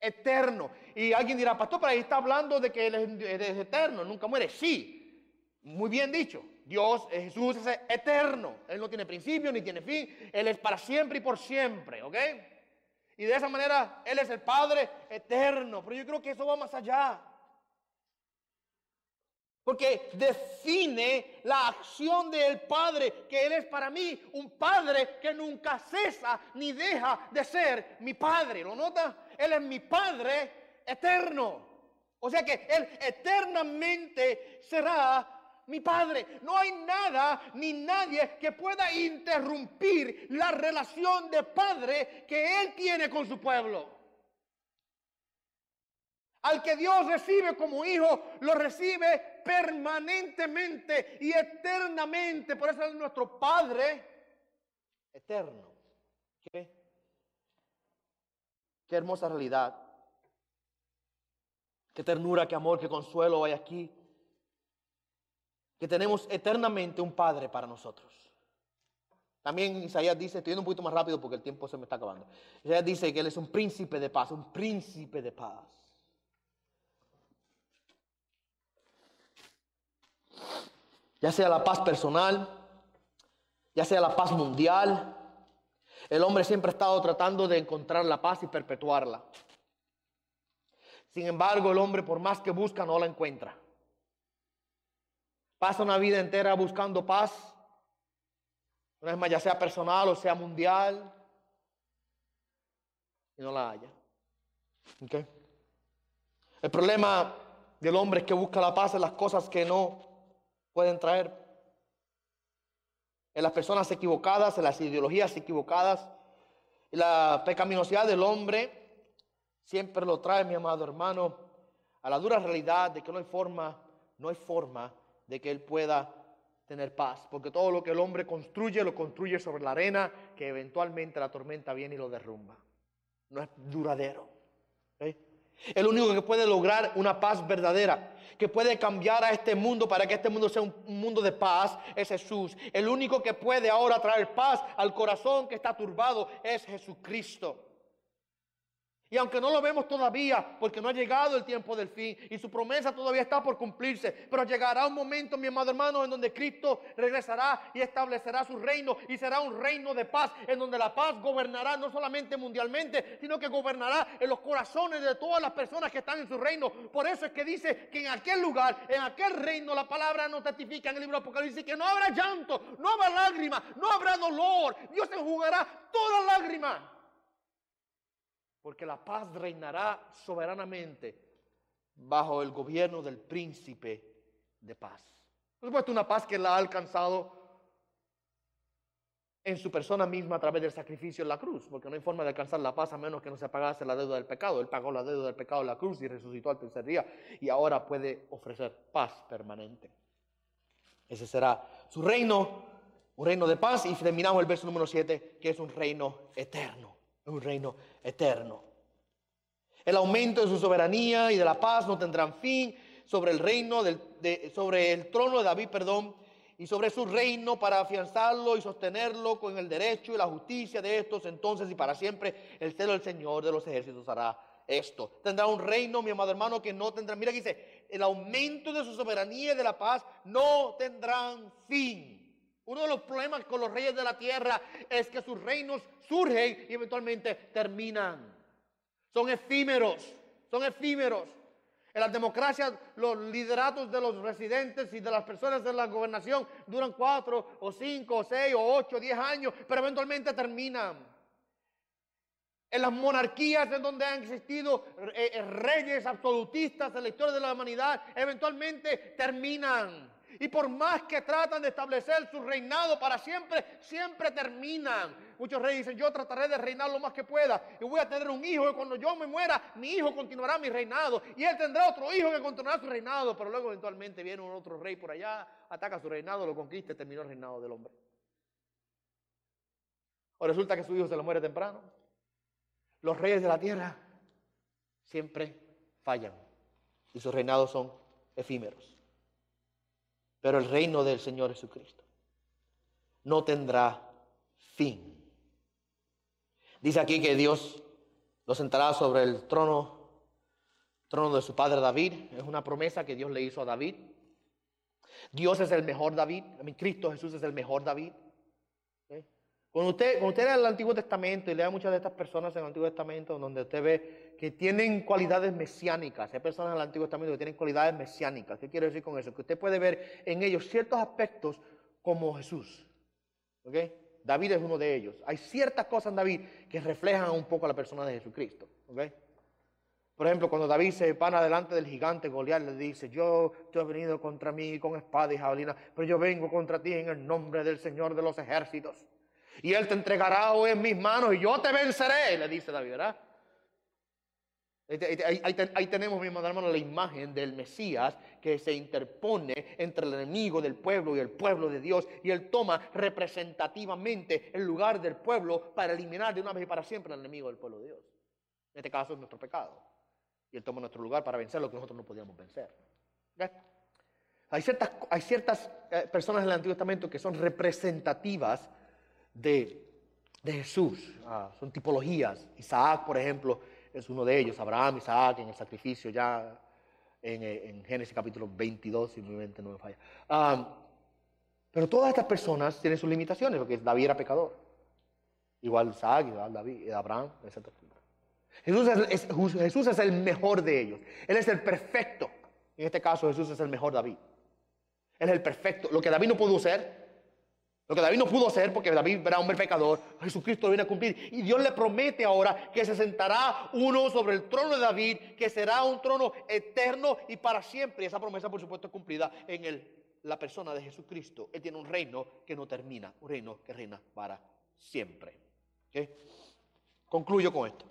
Eterno. Y alguien dirá, pastor, pero ahí está hablando de que Él es, eterno, nunca muere. Sí, muy bien dicho. Dios, Jesús es eterno. Él no tiene principio ni tiene fin. Él es para siempre y por siempre. Y de esa manera Él es el Padre eterno. Pero yo creo que eso va más allá. Porque define la acción del Padre, que Él es para mí un Padre que nunca cesa ni deja de ser mi Padre. ¿Lo nota? Él es mi Padre eterno. O sea que Él eternamente será mi Padre. No hay nada ni nadie que pueda interrumpir la relación de Padre que Él tiene con su pueblo. Al que Dios recibe como hijo, lo recibe permanentemente y eternamente. Por eso es nuestro Padre eterno. ¿Qué? Qué hermosa realidad. Qué ternura, qué amor, qué consuelo hay aquí que tenemos eternamente un Padre para nosotros. También Isaías dice, estoy yendo un poquito más rápido porque el tiempo se me está acabando. Isaías dice que Él es un príncipe de paz, un príncipe de paz. Ya sea la paz personal, ya sea la paz mundial, el hombre siempre ha estado tratando de encontrar la paz y perpetuarla. Sin embargo, el hombre por más que busca no la encuentra. Pasa una vida entera buscando paz. Una vez más, ya sea personal o sea mundial. Y no la haya. El problema del hombre es que busca la paz en las cosas que no pueden traer. En las personas equivocadas, en las ideologías equivocadas. Y la pecaminosidad del hombre siempre lo trae, mi amado hermano, a la dura realidad de que no hay forma, no hay forma de que él pueda tener paz, porque todo lo que el hombre construye lo construye sobre la arena, que eventualmente la tormenta viene y lo derrumba. No es duradero. El único que puede lograr una paz verdadera, que puede cambiar a este mundo para que este mundo sea un mundo de paz, es Jesús. El único que puede ahora traer paz al corazón que está turbado es Jesucristo. Y aunque no lo vemos todavía, porque no ha llegado el tiempo del fin y su promesa todavía está por cumplirse, pero llegará un momento, mi amado hermano, en donde Cristo regresará y establecerá su reino y será un reino de paz, en donde la paz gobernará no solamente mundialmente, sino que gobernará en los corazones de todas las personas que están en su reino. Por eso es que dice que en aquel lugar, en aquel reino, la palabra nos testifica en el libro de Apocalipsis que no habrá llanto, no habrá lágrimas, no habrá dolor. Dios enjugará toda lágrima porque la paz reinará soberanamente bajo el gobierno del príncipe de paz. Por supuesto, una paz que la ha alcanzado en su persona misma a través del sacrificio en la cruz, porque no hay forma de alcanzar la paz a menos que no se pagase la deuda del pecado. Él pagó la deuda del pecado en la cruz y resucitó al tercer día y ahora puede ofrecer paz permanente. Ese será su reino, un reino de paz y terminamos el verso número 7, que es un reino eterno un reino eterno. El aumento de su soberanía y de la paz no tendrán fin sobre el reino del, sobre el trono de David, perdón, y sobre su reino para afianzarlo y sostenerlo con el derecho y la justicia de estos entonces y para siempre el celo del Señor de los ejércitos hará esto. Tendrá un reino, mi amado hermano, que no tendrá, mira que dice, el aumento de su soberanía y de la paz no tendrán fin. Uno de los problemas con los reyes de la tierra es que sus reinos surgen y eventualmente terminan. Son efímeros, son efímeros. En las democracias, los lideratos de los residentes y de las personas de la gobernación duran cuatro o cinco o seis o ocho o diez años, pero eventualmente terminan. En las monarquías en donde han existido eh, eh, reyes absolutistas en la historia de la humanidad, eventualmente terminan. Y por más que tratan de establecer su reinado para siempre, siempre terminan. Muchos reyes dicen, yo trataré de reinar lo más que pueda. Y voy a tener un hijo y cuando yo me muera, mi hijo continuará mi reinado. Y él tendrá otro hijo que continuará su reinado. Pero luego eventualmente viene un otro rey por allá, ataca su reinado, lo conquista y terminó el reinado del hombre. O resulta que su hijo se le muere temprano. Los reyes de la tierra siempre fallan. Y sus reinados son efímeros pero el reino del Señor Jesucristo no tendrá fin. Dice aquí que Dios lo sentará sobre el trono, trono de su padre David. Es una promesa que Dios le hizo a David. Dios es el mejor David. Cristo Jesús es el mejor David. Cuando usted, cuando usted el Antiguo Testamento y lea muchas de estas personas en el Antiguo Testamento, donde usted ve tienen cualidades mesiánicas, hay personas en el Antiguo Testamento que tienen cualidades mesiánicas. ¿Qué quiero decir con eso? Que usted puede ver en ellos ciertos aspectos como Jesús. David es uno de ellos. Hay ciertas cosas en David que reflejan un poco la persona de Jesucristo. Por ejemplo, cuando David se pana delante del gigante Goliat, le dice, yo, tú has venido contra mí con espada y jabalina, pero yo vengo contra ti en el nombre del Señor de los ejércitos. Y Él te entregará hoy en mis manos y yo te venceré, le dice David, ¿verdad? Ahí, tenemos, mi hermano, la imagen del Mesías que se interpone entre el enemigo del pueblo y el pueblo de Dios. Y él toma representativamente el lugar del pueblo para eliminar de una vez y para siempre al enemigo del pueblo de Dios. En este caso es nuestro pecado. Y él toma nuestro lugar para vencer lo que nosotros no podíamos vencer. Hay ciertas, hay ciertas eh, personas en el Antiguo Testamento que son representativas de, Jesús. Ah, son tipologías. Isaac, por ejemplo, es uno de ellos. Abraham, Isaac, en el sacrificio ya en, eh, Génesis capítulo 22, si mi mente no me falla. Ah, pero todas estas personas tienen sus limitaciones, porque David era pecador. Igual Isaac, igual David, Abraham, etc. Jesús es, Jesús es el mejor de ellos. Él es el perfecto. En este caso Jesús es el mejor David. Él es el perfecto. Lo que David no pudo ser, lo que David no pudo hacer porque David era hombre pecador, Jesucristo viene a cumplir. Y Dios le promete ahora que se sentará uno sobre el trono de David, que será un trono eterno y para siempre. Y esa promesa, por supuesto, es cumplida en el, la persona de Jesucristo. Él tiene un reino que no termina, un reino que reina para siempre. Concluyo con esto.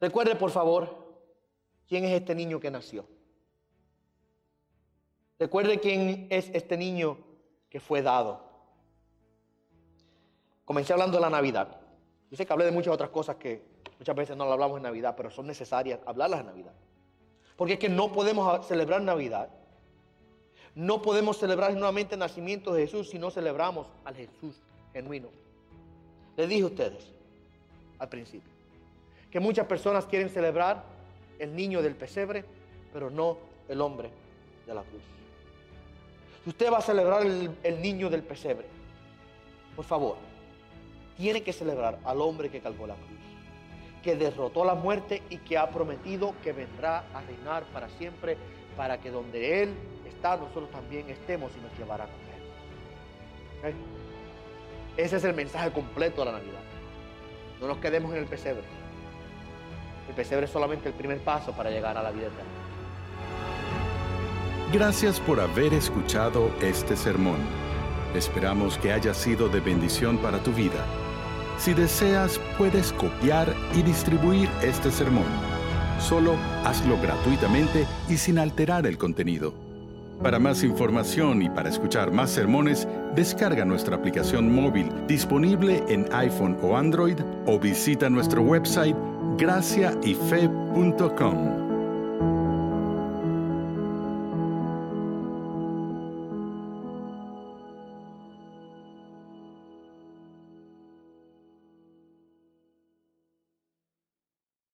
Recuerde, por favor, quién es este niño que nació. Recuerde quién es este niño que fue dado. Comencé hablando de la Navidad. Yo sé que hablé de muchas otras cosas que muchas veces no lo hablamos en Navidad, pero son necesarias hablarlas en Navidad. Porque es que no podemos celebrar Navidad. No podemos celebrar nuevamente el nacimiento de Jesús si no celebramos al Jesús genuino. Les dije a ustedes, al principio. Que muchas personas quieren celebrar el niño del pesebre, pero no el hombre de la cruz. Usted va a celebrar el, niño del pesebre, por favor, tiene que celebrar al hombre que cargó la cruz, que derrotó la muerte y que ha prometido que vendrá a reinar para siempre, para que donde Él está, nosotros también estemos y nos llevará con Él. Ese es el mensaje completo de la Navidad. No nos quedemos en el pesebre. El pesebre es solamente el primer paso para llegar a la vida eterna. Gracias por haber escuchado este sermón. Esperamos que haya sido de bendición para tu vida. Si deseas, puedes copiar y distribuir este sermón. Solo hazlo gratuitamente y sin alterar el contenido. Para más información y para escuchar más sermones, descarga nuestra aplicación móvil disponible en iPhone o Android o visita nuestro website graciayfe.com.